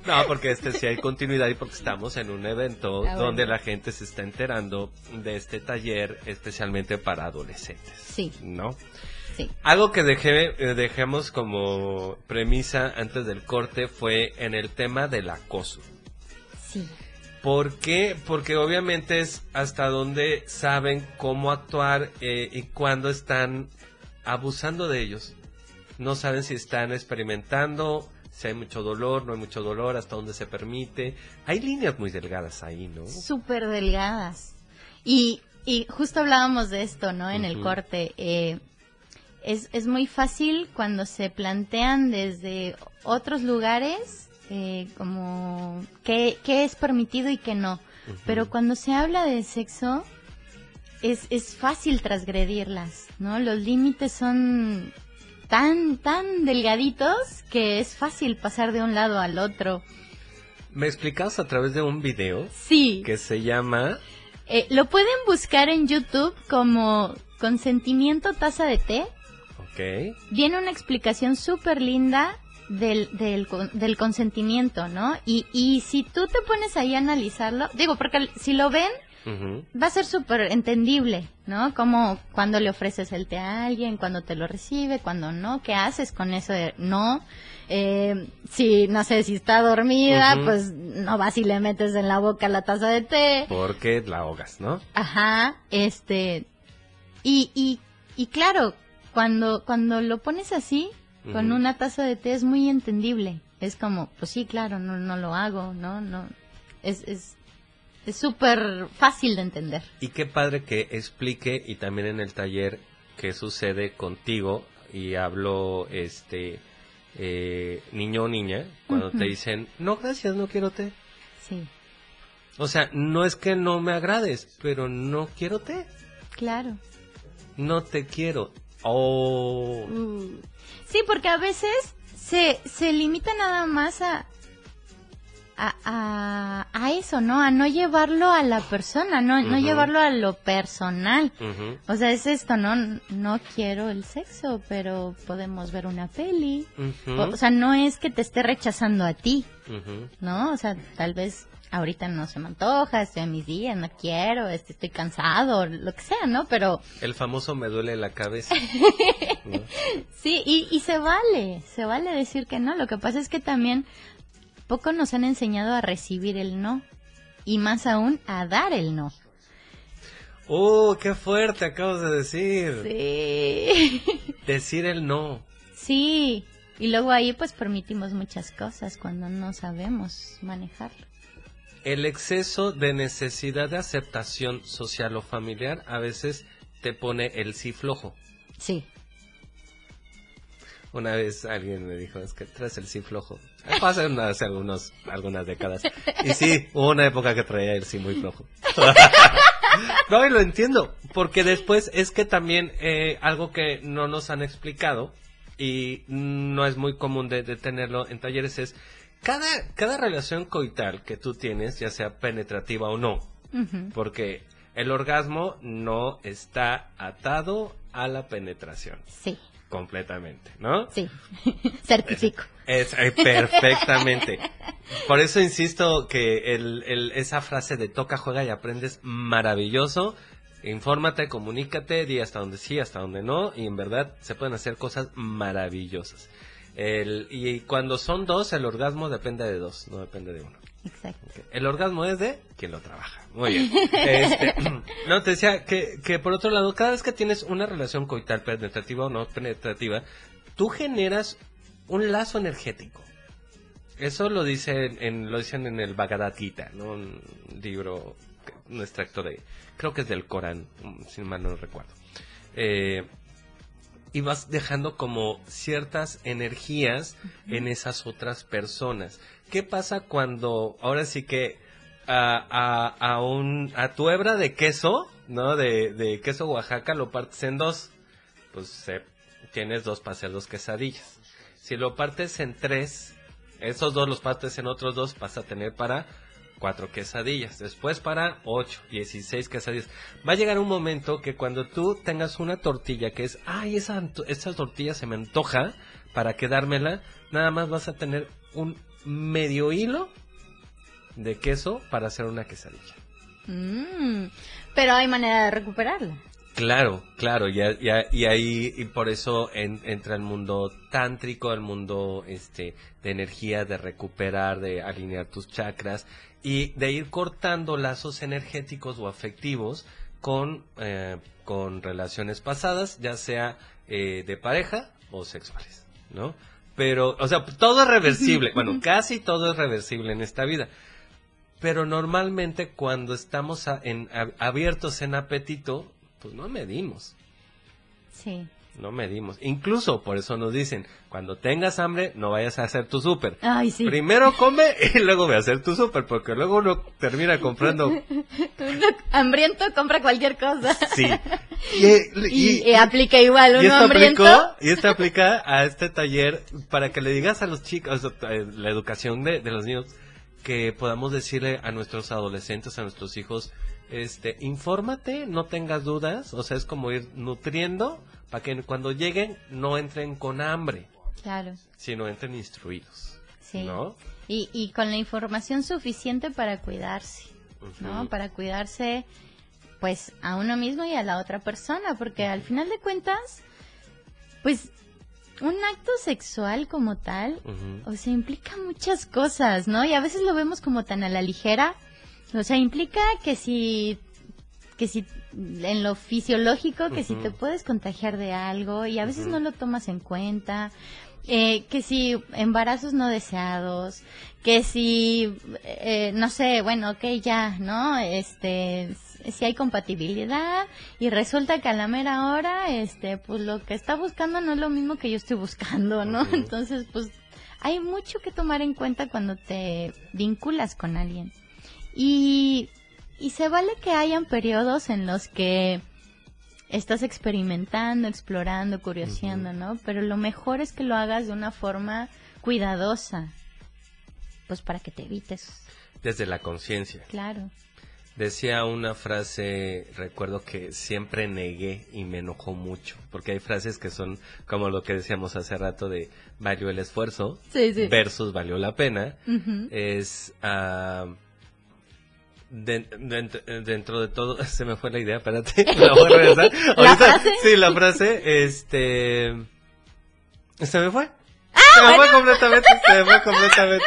No, porque este sí hay continuidad y porque estamos en un evento ah, donde la gente se está enterando de este taller especialmente para adolescentes. Sí. ¿No? Algo que dejé, eh, dejemos como premisa antes del corte fue en el tema del acoso. Sí. ¿Por qué? Porque obviamente es hasta donde saben cómo actuar eh, y cuándo están abusando de ellos. No saben si están experimentando, si hay mucho dolor, no hay mucho dolor, hasta dónde se permite. Hay líneas muy delgadas ahí, ¿no? Súper delgadas. Y, y justo hablábamos de esto, ¿no? En el corte. Eh, es, es muy fácil cuando se plantean desde otros lugares eh, como qué, qué, es permitido y qué no. Pero cuando se habla de sexo, es, es fácil transgredirlas, ¿no? Los límites son tan, tan delgaditos que es fácil pasar de un lado al otro. ¿Me explicas a través de un video? Sí. Que se llama... Eh, lo pueden buscar en YouTube como consentimiento taza de té Viene una explicación súper linda del, del, del, consentimiento, ¿no? Y, y si tú te pones ahí a analizarlo, digo, porque si lo ven, va a ser súper entendible, ¿no? Como cuando le ofreces el té a alguien, cuando te lo recibe, cuando no, ¿qué haces con eso de no? Eh, si, no sé, si está dormida, pues no vas y le metes en la boca la taza de té. Porque la ahogas, ¿no? Ajá, este, y, y, y claro, cuando, cuando lo pones así, con una taza de té, es muy entendible. Es como, pues sí, claro, no, no lo hago, ¿no? no Es es es súper fácil de entender. Y qué padre que explique y también en el taller qué sucede contigo y hablo este eh, niño o niña cuando te dicen no gracias no quiero té sí o sea no es que no me agrades pero no quiero té claro no te quiero Oh. Mm. Sí, porque a veces se, se limita nada más a, a, a, eso, ¿no? A no llevarlo a la persona, no, no llevarlo a lo personal. O sea, es esto, ¿no? No quiero el sexo, pero podemos ver una peli. o, sea, no es que te esté rechazando a ti, ¿no? O sea, tal vez ahorita no se me antoja, estoy en mis días, no quiero, este, estoy cansado, lo que sea, ¿no? Pero... El famoso me duele la cabeza. Sí, y, y se vale, se vale decir que no. Lo que pasa es que también poco nos han enseñado a recibir el no y más aún a dar el no. ¡Oh, qué fuerte acabas de decir! Sí. Decir el no. Sí, y luego ahí pues permitimos muchas cosas cuando no sabemos manejarlo el exceso de necesidad de aceptación social o familiar a veces te pone el sí flojo. Sí. Una vez alguien me dijo, es que traes el sí flojo. Hace, hace algunos, algunas décadas. Y sí, hubo una época que traía el sí muy flojo. no, y lo entiendo, porque después es que también eh, algo que no nos han explicado y no es muy común de, de tenerlo en talleres, es cada, cada relación coital que tú tienes, ya sea penetrativa o no, porque el orgasmo no está atado a la penetración. Sí. Completamente, ¿no? Sí. Certifico. Es, perfectamente. Por eso insisto que el, el- esa frase de toca, juega y aprendes maravilloso. Infórmate, comunícate, di hasta donde sí, hasta donde no, y en verdad se pueden hacer cosas maravillosas. El, y cuando son dos, el orgasmo depende de dos, no depende de uno. Exacto. El orgasmo es de quien lo trabaja. Muy bien. Este, no, te decía que, que por otro lado, cada vez que tienes una relación coital penetrativa o no penetrativa, tú generas un lazo energético. Eso lo dicen en, lo dicen en el Bhagavad Gita, ¿no? Un libro, un extracto de, creo que es del Corán, mm, si mal no recuerdo. Eh, y vas dejando como ciertas energías en esas otras personas. ¿Qué pasa cuando ahora sí que a, a, un a tu hebra de queso, ¿no? De, de queso Oaxaca lo partes en dos, pues tienes dos para hacer dos quesadillas. Si lo partes en tres, esos dos los partes en otros dos, vas a tener para cuatro quesadillas. Después para ocho, dieciséis quesadillas. Va a llegar un momento que cuando tú tengas una tortilla que es, ay, esa, esa tortilla se me antoja para quedármela, nada más vas a tener un medio hilo de queso para hacer una quesadilla. Mm, pero hay manera de recuperarla. Claro, claro, y, ahí y por eso en- entra el mundo tántrico, el mundo este de energía, de recuperar, de alinear tus chakras y de ir cortando lazos energéticos o afectivos con, eh, con relaciones pasadas, ya sea eh, de pareja o sexuales, ¿no? Pero, o sea, todo es reversible, bueno, casi todo es reversible en esta vida. Pero normalmente cuando estamos a- en, a- abiertos en apetito, pues no medimos, Sí. no medimos. Incluso por eso nos dicen, cuando tengas hambre, no vayas a hacer tu súper. Ay, sí. Primero come y luego ve a hacer tu súper, porque luego uno termina comprando. Uno hambriento compra cualquier cosa. Sí. Y, Y, y aplica igual, y uno esto hambriento. aplicó, y esto aplica a este taller para que le digas a los chicos, la educación de, de los niños, que podamos decirle a nuestros adolescentes, a nuestros hijos, este, infórmate, no tengas dudas, o sea, es como ir nutriendo para que cuando lleguen no entren con hambre, Claro, sino entren instruidos, sí. ¿no? Y, y con la información suficiente para cuidarse, ¿no? Para cuidarse, pues, a uno mismo y a la otra persona, porque al final de cuentas, pues, un acto sexual como tal, o sea, implica muchas cosas, ¿no? Y a veces lo vemos como tan a la ligera, o sea, implica que si que si en lo fisiológico que si te puedes contagiar de algo y a veces no lo tomas en cuenta eh, que si embarazos no deseados que si eh, no sé bueno ok ya no este si hay compatibilidad y resulta que a la mera hora este pues lo que está buscando no es lo mismo que yo estoy buscando no entonces pues hay mucho que tomar en cuenta cuando te vinculas con alguien y, y se vale que hayan periodos en los que estás experimentando, explorando, curioseando, ¿no? Pero lo mejor es que lo hagas de una forma cuidadosa, pues para que te evites, Desde la conciencia. claro. Decía una frase, recuerdo que siempre negué y me enojó mucho, porque hay frases que son como lo que decíamos hace rato de valió el esfuerzo Sí, sí. versus valió la pena. Es de- de- dentro de todo, se me fue la idea, espérate, la voy a regresar. ¿La Ahorita- frase? Sí, la frase, este, se me fue. Ah, se me fue completamente, se me fue completamente.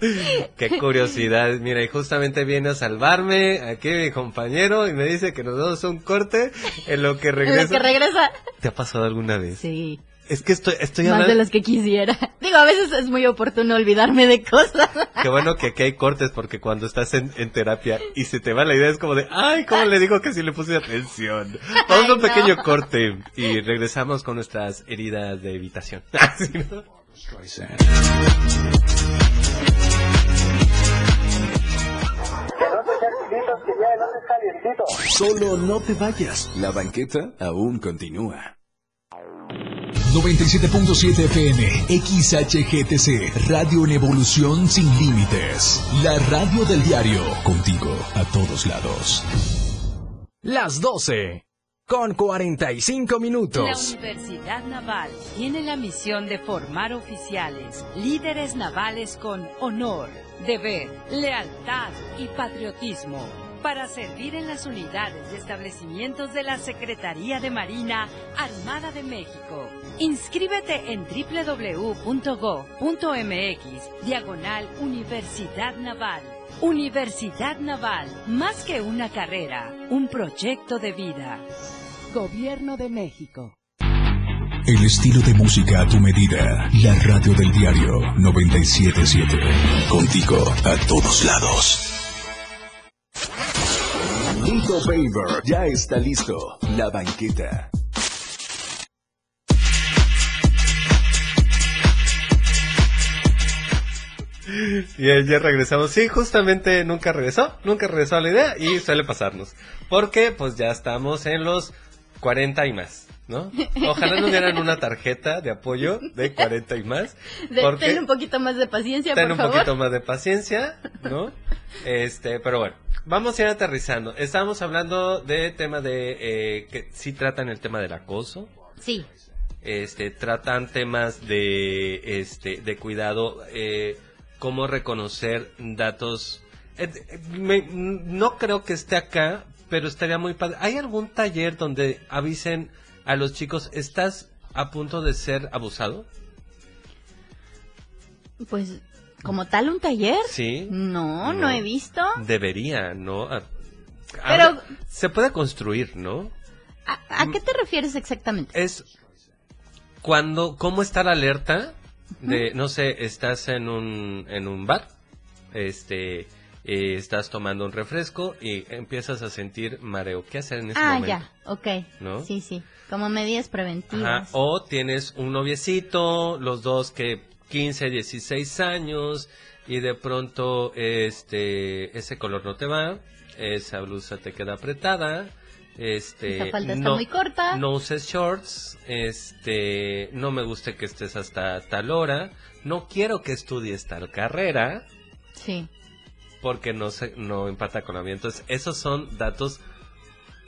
Qué curiosidad, mira, y justamente viene a salvarme aquí mi compañero y me dice que nos damos un corte en lo que En lo regresa. que regresa, ¿Te ha pasado alguna vez? sí, Es que estoy, estoy más de hablando... los que quisiera. Digo, a veces es muy oportuno olvidarme de cosas. Qué bueno que aquí hay cortes porque cuando estás en, en terapia y se te va la idea es como de, ay, ¿cómo le digo que sí le puse atención? Vamos a un pequeño corte y regresamos con nuestras heridas de evitación. Así, ¿no? Solo no te vayas. La banqueta aún continúa. 97.7 FM, XHGTC, Radio en Evolución Sin Límites. La radio del diario, contigo a todos lados. Las 12, con 45 minutos. La Universidad Naval tiene la misión de formar oficiales, líderes navales con honor, deber, lealtad y patriotismo para servir en las unidades y establecimientos de la Secretaría de Marina Armada de México. Inscríbete en www.go.mx, diagonal Universidad Naval. Universidad Naval, más que una carrera, un proyecto de vida. Gobierno de México. El estilo de música a tu medida. La radio del diario 977. Contigo a todos lados. Lito Paver ya está listo. La banqueta. Y ya regresamos. Sí, justamente nunca regresó, nunca regresó a la idea y suele pasarnos. Porque pues ya estamos en los 40 y más, ¿no? Ojalá nos dieran una tarjeta de apoyo de 40 y más. Porque ten un poquito más de paciencia, ten por un poquito más de paciencia, ¿no? Este, pero bueno, vamos a ir aterrizando. Estamos hablando de tema de eh, que sí tratan el tema del acoso. Sí. Este, tratan temas de este de cuidado eh, cómo reconocer datos. Eh, me- no creo que esté acá, pero estaría muy padre. ¿Hay algún taller donde avisen a los chicos, estás a punto de ser abusado? Pues, como tal, un taller. Sí. No, no, No. he visto. Debería, ¿no? A- Pero- Ahora, se puede construir, ¿no? ¿A, a qué te refieres exactamente? Es cuando, ¿cómo estar alerta? De, no sé, estás en un, en un bar, este, eh, estás tomando un refresco y empiezas a sentir mareo. ¿Qué hacer en ese ah, momento? ya, ok. ¿No? Sí, sí. Como medidas preventivas. Ajá, O tienes un noviecito, los dos que 15, 16 años y de pronto este ese color no te va, esa blusa te queda apretada, este Esa falda está no, muy corta. no uses shorts, este no me gusta que estés hasta tal hora, no quiero que estudies tal carrera Sí. Porque no se no empata con la mía. Entonces, esos son datos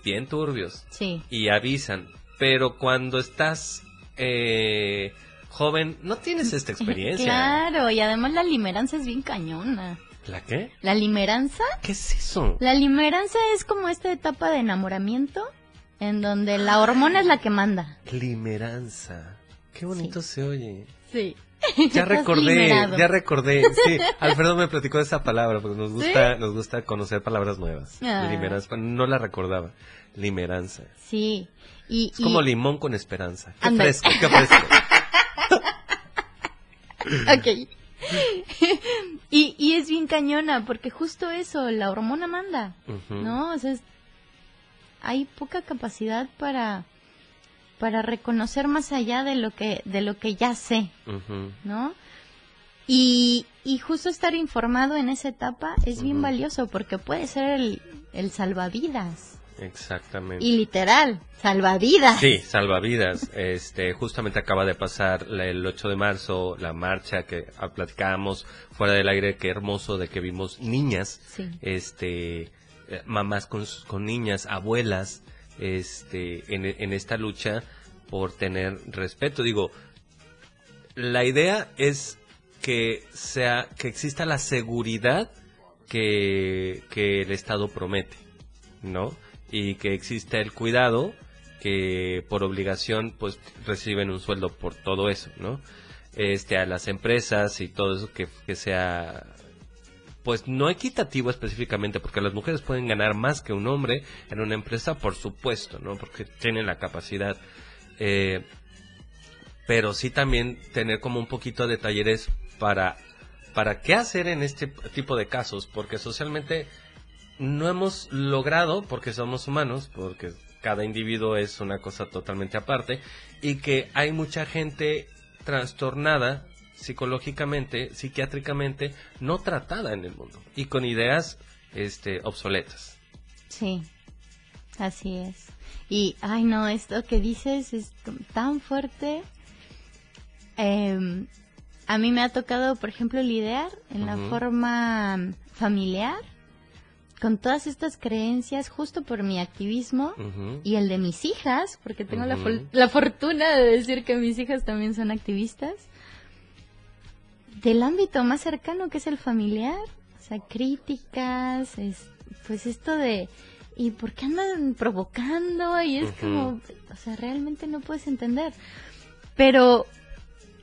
bien turbios Sí. y avisan. Pero cuando estás eh, joven, no tienes esta experiencia. Claro, y además la limeranza es bien cañona. ¿La qué? ¿La limeranza? ¿Qué es eso? La limeranza es como esta etapa de enamoramiento en donde la hormona es la que manda. Limeranza. Qué bonito se oye. Sí. Ya recordé, ya recordé. Sí, Alfredo me platicó de esa palabra porque nos gusta, nos gusta conocer palabras nuevas. Ah. Limeranza, no la recordaba. Limeranza. Sí. Y, Es y- como limón con esperanza. Qué fresco, qué fresco. Ok. y, y es bien cañona, porque justo eso, la hormona manda. ¿no? O sea, es- hay poca capacidad para, para reconocer más allá de lo que, de lo que ya sé. ¿no? Y, y justo estar informado en esa etapa es bien valioso, porque puede ser el, el salvavidas. Exactamente. Y literal, salvavidas. Sí, salvavidas. Este, justamente acaba de pasar el 8 de marzo la marcha que platicábamos fuera del aire, qué hermoso de que vimos niñas, Sí. este, eh, mamás con, con niñas, abuelas, este, en, en esta lucha por tener respeto. Digo, la idea es que sea, que exista la seguridad que, que el Estado promete, ¿no? Y que exista el cuidado que por obligación pues reciben un sueldo por todo eso, ¿no? Este, a las empresas y todo eso que, que sea pues no equitativo específicamente, porque las mujeres pueden ganar más que un hombre en una empresa, por supuesto, ¿no? Porque tienen la capacidad. Eh, pero sí también tener como un poquito de talleres para, para qué hacer en este tipo de casos, porque socialmente no hemos logrado, porque somos humanos, porque cada individuo es una cosa totalmente aparte, y que hay mucha gente trastornada psicológicamente, psiquiátricamente, no tratada en el mundo, y con ideas este, obsoletas. Sí, así es. Y, ay no, esto que dices es tan fuerte. Em, a mí me ha tocado, por ejemplo, lidiar en la forma familiar con todas estas creencias justo por mi activismo y el de mis hijas, porque tengo la, la, fortuna de decir que mis hijas también son activistas, del ámbito más cercano que es el familiar, o sea, críticas, es, pues esto de, ¿y por qué andan provocando? Y es como, o sea, realmente no puedes entender. Pero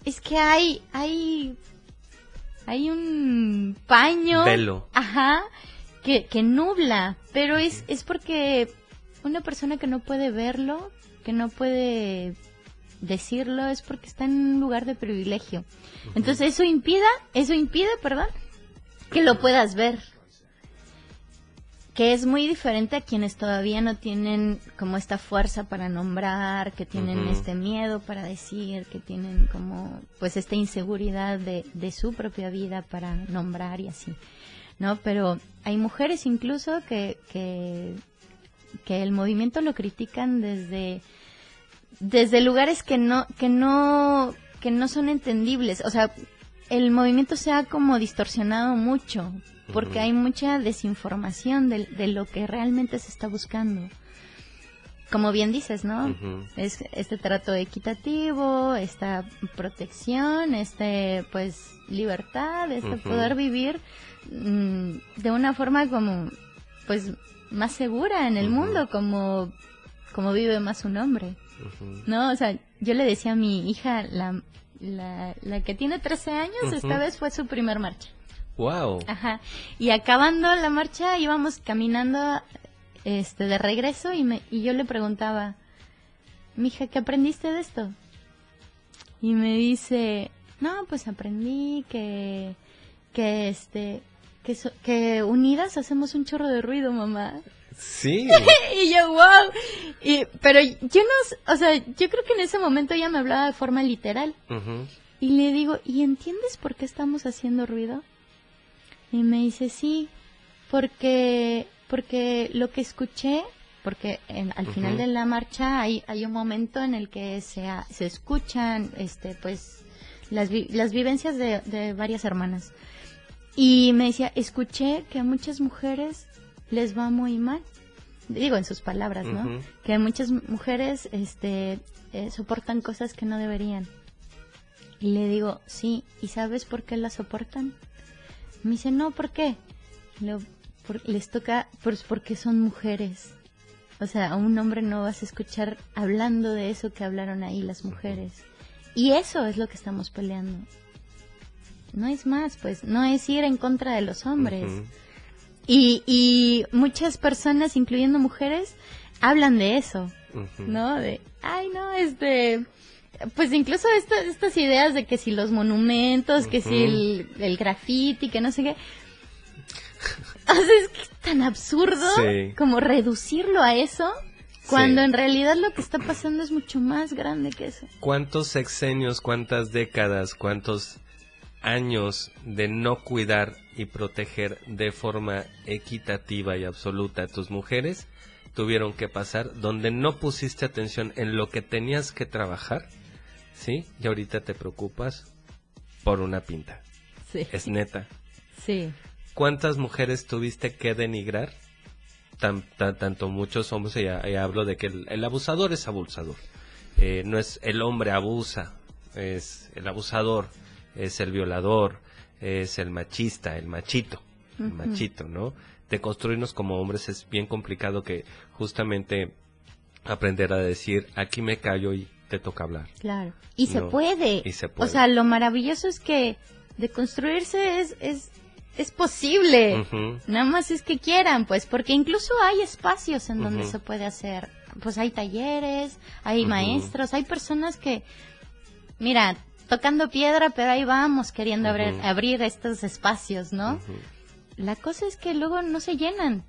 es que hay, hay, hay un paño. Velo. Ajá que, que nubla, pero es, es porque una persona que no puede verlo, que no puede decirlo, es porque está en un lugar de privilegio. Entonces eso impida, eso impide, perdón, que lo puedas ver. Que es muy diferente a quienes todavía no tienen como esta fuerza para nombrar, que tienen este miedo para decir, que tienen como pues esta inseguridad de, de su propia vida para nombrar y así. ¿no? Pero hay mujeres incluso que, que, el movimiento lo critican desde, desde lugares que no, que no, que no son entendibles. O sea, el movimiento se ha como distorsionado mucho porque hay mucha desinformación de, de, lo que realmente se está buscando. Como bien dices, ¿no? Es este trato equitativo, esta protección, este pues libertad, este poder vivir Mm, de una forma como, pues, más segura en el mundo, como, como vive más un hombre. ¿No? O sea, yo le decía a mi hija, la, la, la que tiene 13 años, esta vez fue su primer marcha. Wow. Ajá. Y acabando la marcha íbamos caminando este de regreso y me y yo le preguntaba, "Mija, ¿qué aprendiste de esto?" Y me dice, "No, pues aprendí que que este que, que unidas hacemos un chorro de ruido, mamá. Sí. y yo, wow. Y, pero yo no, o sea, yo creo que en ese momento ella me hablaba de forma literal. Y le digo, ¿y entiendes por qué estamos haciendo ruido? Y me dice, sí, porque, porque lo que escuché, porque al final de la marcha hay, hay un momento en el que se, se escuchan, este, pues, las, las vivencias de, de varias hermanas. Y me decía, escuché que a muchas mujeres les va muy mal. Digo en sus palabras, ¿no? Que muchas mujeres este, eh, soportan cosas que no deberían. Y le digo, sí, ¿y sabes por qué las soportan? Me dice, no, ¿por qué? les toca, pues porque son mujeres. O sea, a un hombre no vas a escuchar hablando de eso que hablaron ahí las mujeres. Y eso es lo que estamos peleando no es más, pues no es ir en contra de los hombres. Y, y muchas personas, incluyendo mujeres, hablan de eso, ¿no? De, ay, no, este, pues incluso estas ideas de que si los monumentos, que si el, el graffiti, que no sé qué. O sea, es tan absurdo como reducirlo a eso. Cuando en realidad lo que está pasando es mucho más grande que eso. ¿Cuántos sexenios, cuántas décadas, cuántos años de no cuidar y proteger de forma equitativa y absoluta a tus mujeres tuvieron que pasar donde no pusiste atención en lo que tenías que trabajar, ¿sí? Y ahorita te preocupas por una pinta. Sí. Es neta. Sí. ¿Cuántas mujeres tuviste que denigrar? tanto muchos hombres, ya, hablo de que el, abusador es abusador. Eh, no es el hombre abusa, es el abusador es el violador, es el machista, el machito, el machito, ¿no? De construirnos como hombres es bien complicado que justamente aprender a decir, aquí me callo y te toca hablar. Claro. Y se puede. Y se puede. O sea, lo maravilloso es que de construirse es, es, es posible. Nada más es que quieran, pues, porque incluso hay espacios en donde se puede hacer. Pues hay talleres, hay maestros, hay personas que, mira, tocando piedra, pero ahí vamos queriendo abrir, estos espacios, ¿no? La cosa es que luego no se llenan.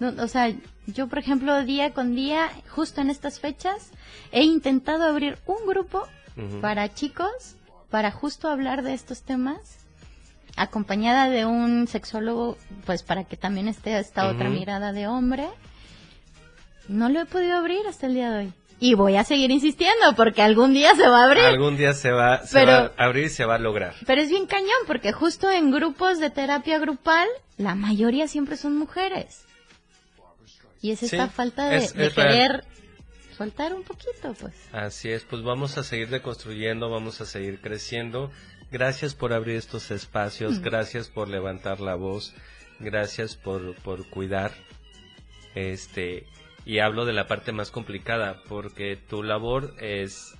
o sea, yo, por ejemplo, día con día, justo en estas fechas, he intentado abrir un grupo para chicos, para justo hablar de estos temas, acompañada de un sexólogo, pues para que también esté esta otra mirada de hombre. No lo he podido abrir hasta el día de hoy. Y voy a seguir insistiendo porque algún día se va a abrir. Algún día se va, se Pero- va a abrir y se va a lograr. Pero es bien cañón porque justo en grupos de terapia grupal, la mayoría siempre son mujeres. Y es esta Sí, falta de, es- de es real. querer soltar un poquito, pues. Así es, pues vamos a seguir deconstruyendo, vamos a seguir creciendo. Gracias por abrir estos espacios, Mm. gracias por levantar la voz, gracias por, por cuidar. Este, y hablo de la parte más complicada, porque tu labor es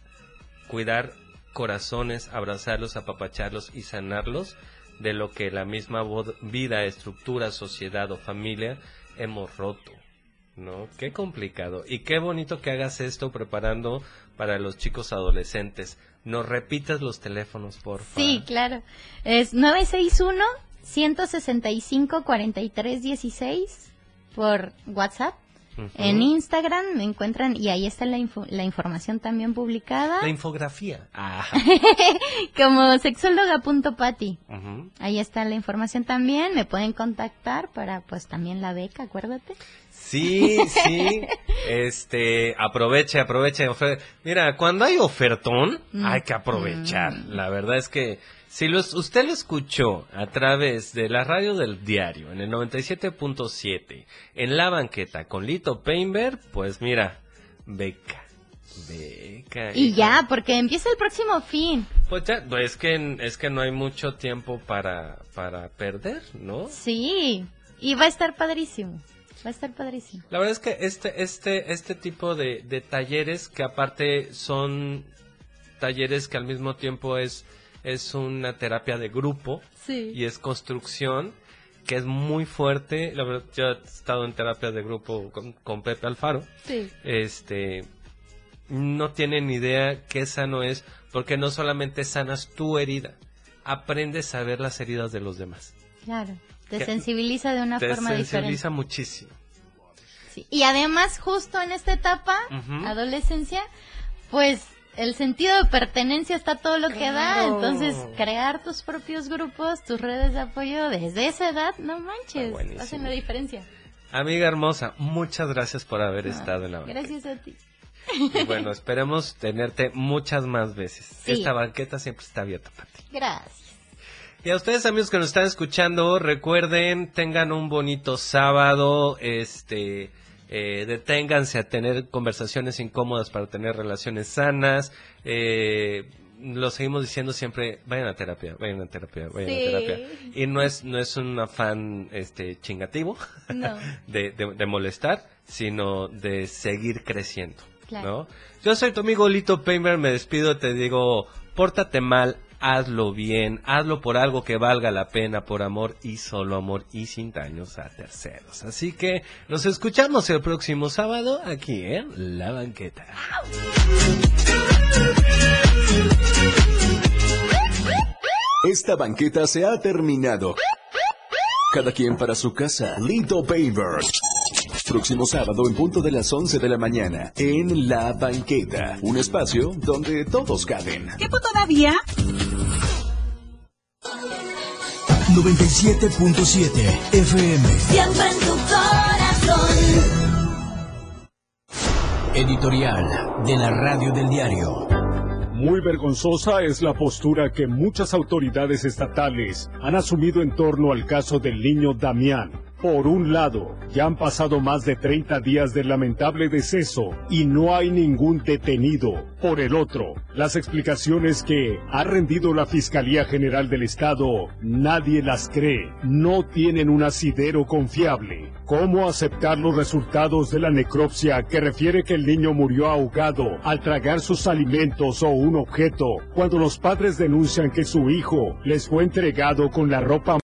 cuidar corazones, abrazarlos, apapacharlos y sanarlos de lo que la misma vida, estructura, sociedad o familia hemos roto. ¿No? Qué complicado. Y qué bonito que hagas esto preparando para los chicos adolescentes. Nos repitas los teléfonos, por favor. Sí, claro. Es 961 165 4316 por WhatsApp. En Instagram me encuentran y ahí está la, info- la información también publicada La infografía. Ah. como sexóloga.pati. Ujú. Ahí está la información también, me pueden contactar para pues también la beca, acuérdate. Sí, sí. Este, aproveche, aproveche. Mira, cuando hay ofertón, Mm. hay que aprovechar. La verdad es que si los, usted lo escuchó a través de la radio del diario, en el 97.7, en la banqueta con Lito Painberg, pues mira, beca. Beca. Y ya, porque empieza el próximo fin. Pues ya, no, es que, es que no hay mucho tiempo para, para perder, ¿no? Sí, y va a estar padrísimo. Va a estar padrísimo. La verdad es que este, este, este tipo de, de talleres que aparte son talleres que al mismo tiempo es, es una terapia de grupo Sí. y es construcción que es muy fuerte. La verdad, yo he estado en terapia de grupo con, con Pepe Alfaro. Sí. Este, no tienen ni idea qué sano es porque no solamente sanas tu herida, aprendes a ver las heridas de los demás. Claro. Te Que- sensibiliza de una Te forma diferente. sensibiliza muchísimo. Sí. Y además, justo en esta etapa, adolescencia, pues el sentido de pertenencia está todo lo que da. Claro. Entonces, crear tus propios grupos, tus redes de apoyo desde esa edad, no manches, buenísimo. hacen la diferencia. Amiga hermosa, muchas gracias por haber estado en la banqueta. Gracias a ti. Y bueno, esperemos tenerte muchas más veces. Sí. Esta banqueta siempre está abierta para ti. Gracias. Y a ustedes amigos que nos están escuchando, recuerden, tengan un bonito sábado, este, eh, deténganse a tener conversaciones incómodas para tener relaciones sanas, eh, lo seguimos diciendo siempre, vayan a terapia, vayan a terapia, vayan Sí. a terapia. Y no es, no es un afán, este, chingativo No. de, de, de molestar, sino de seguir creciendo, Claro. ¿no? Yo soy tu amigo Lito Paymer, me despido, te digo, pórtate mal, hazlo bien, hazlo por algo que valga la pena, por amor y solo amor y sin daños a terceros. Así que nos escuchamos el próximo sábado aquí en La Banqueta. Esta banqueta se ha terminado. Cada quien para su casa. Lito Paver. Próximo sábado en punto de las 11 de la mañana en La Banqueta. Un espacio donde todos caben. ¿Tiempo todavía? 97.7 FM. Siempre en tu corazón. Editorial de la Radio del Diario. Muy vergonzosa es la postura que muchas autoridades estatales han asumido en torno al caso del niño Damián. Por un lado, ya han pasado más de 30 días del lamentable deceso y no hay ningún detenido. Por el otro, las explicaciones que ha rendido la Fiscalía General del Estado, nadie las cree, no tienen un asidero confiable. ¿Cómo aceptar los resultados de la necropsia que refiere que el niño murió ahogado al tragar sus alimentos o un objeto cuando los padres denuncian que su hijo les fue entregado con la ropa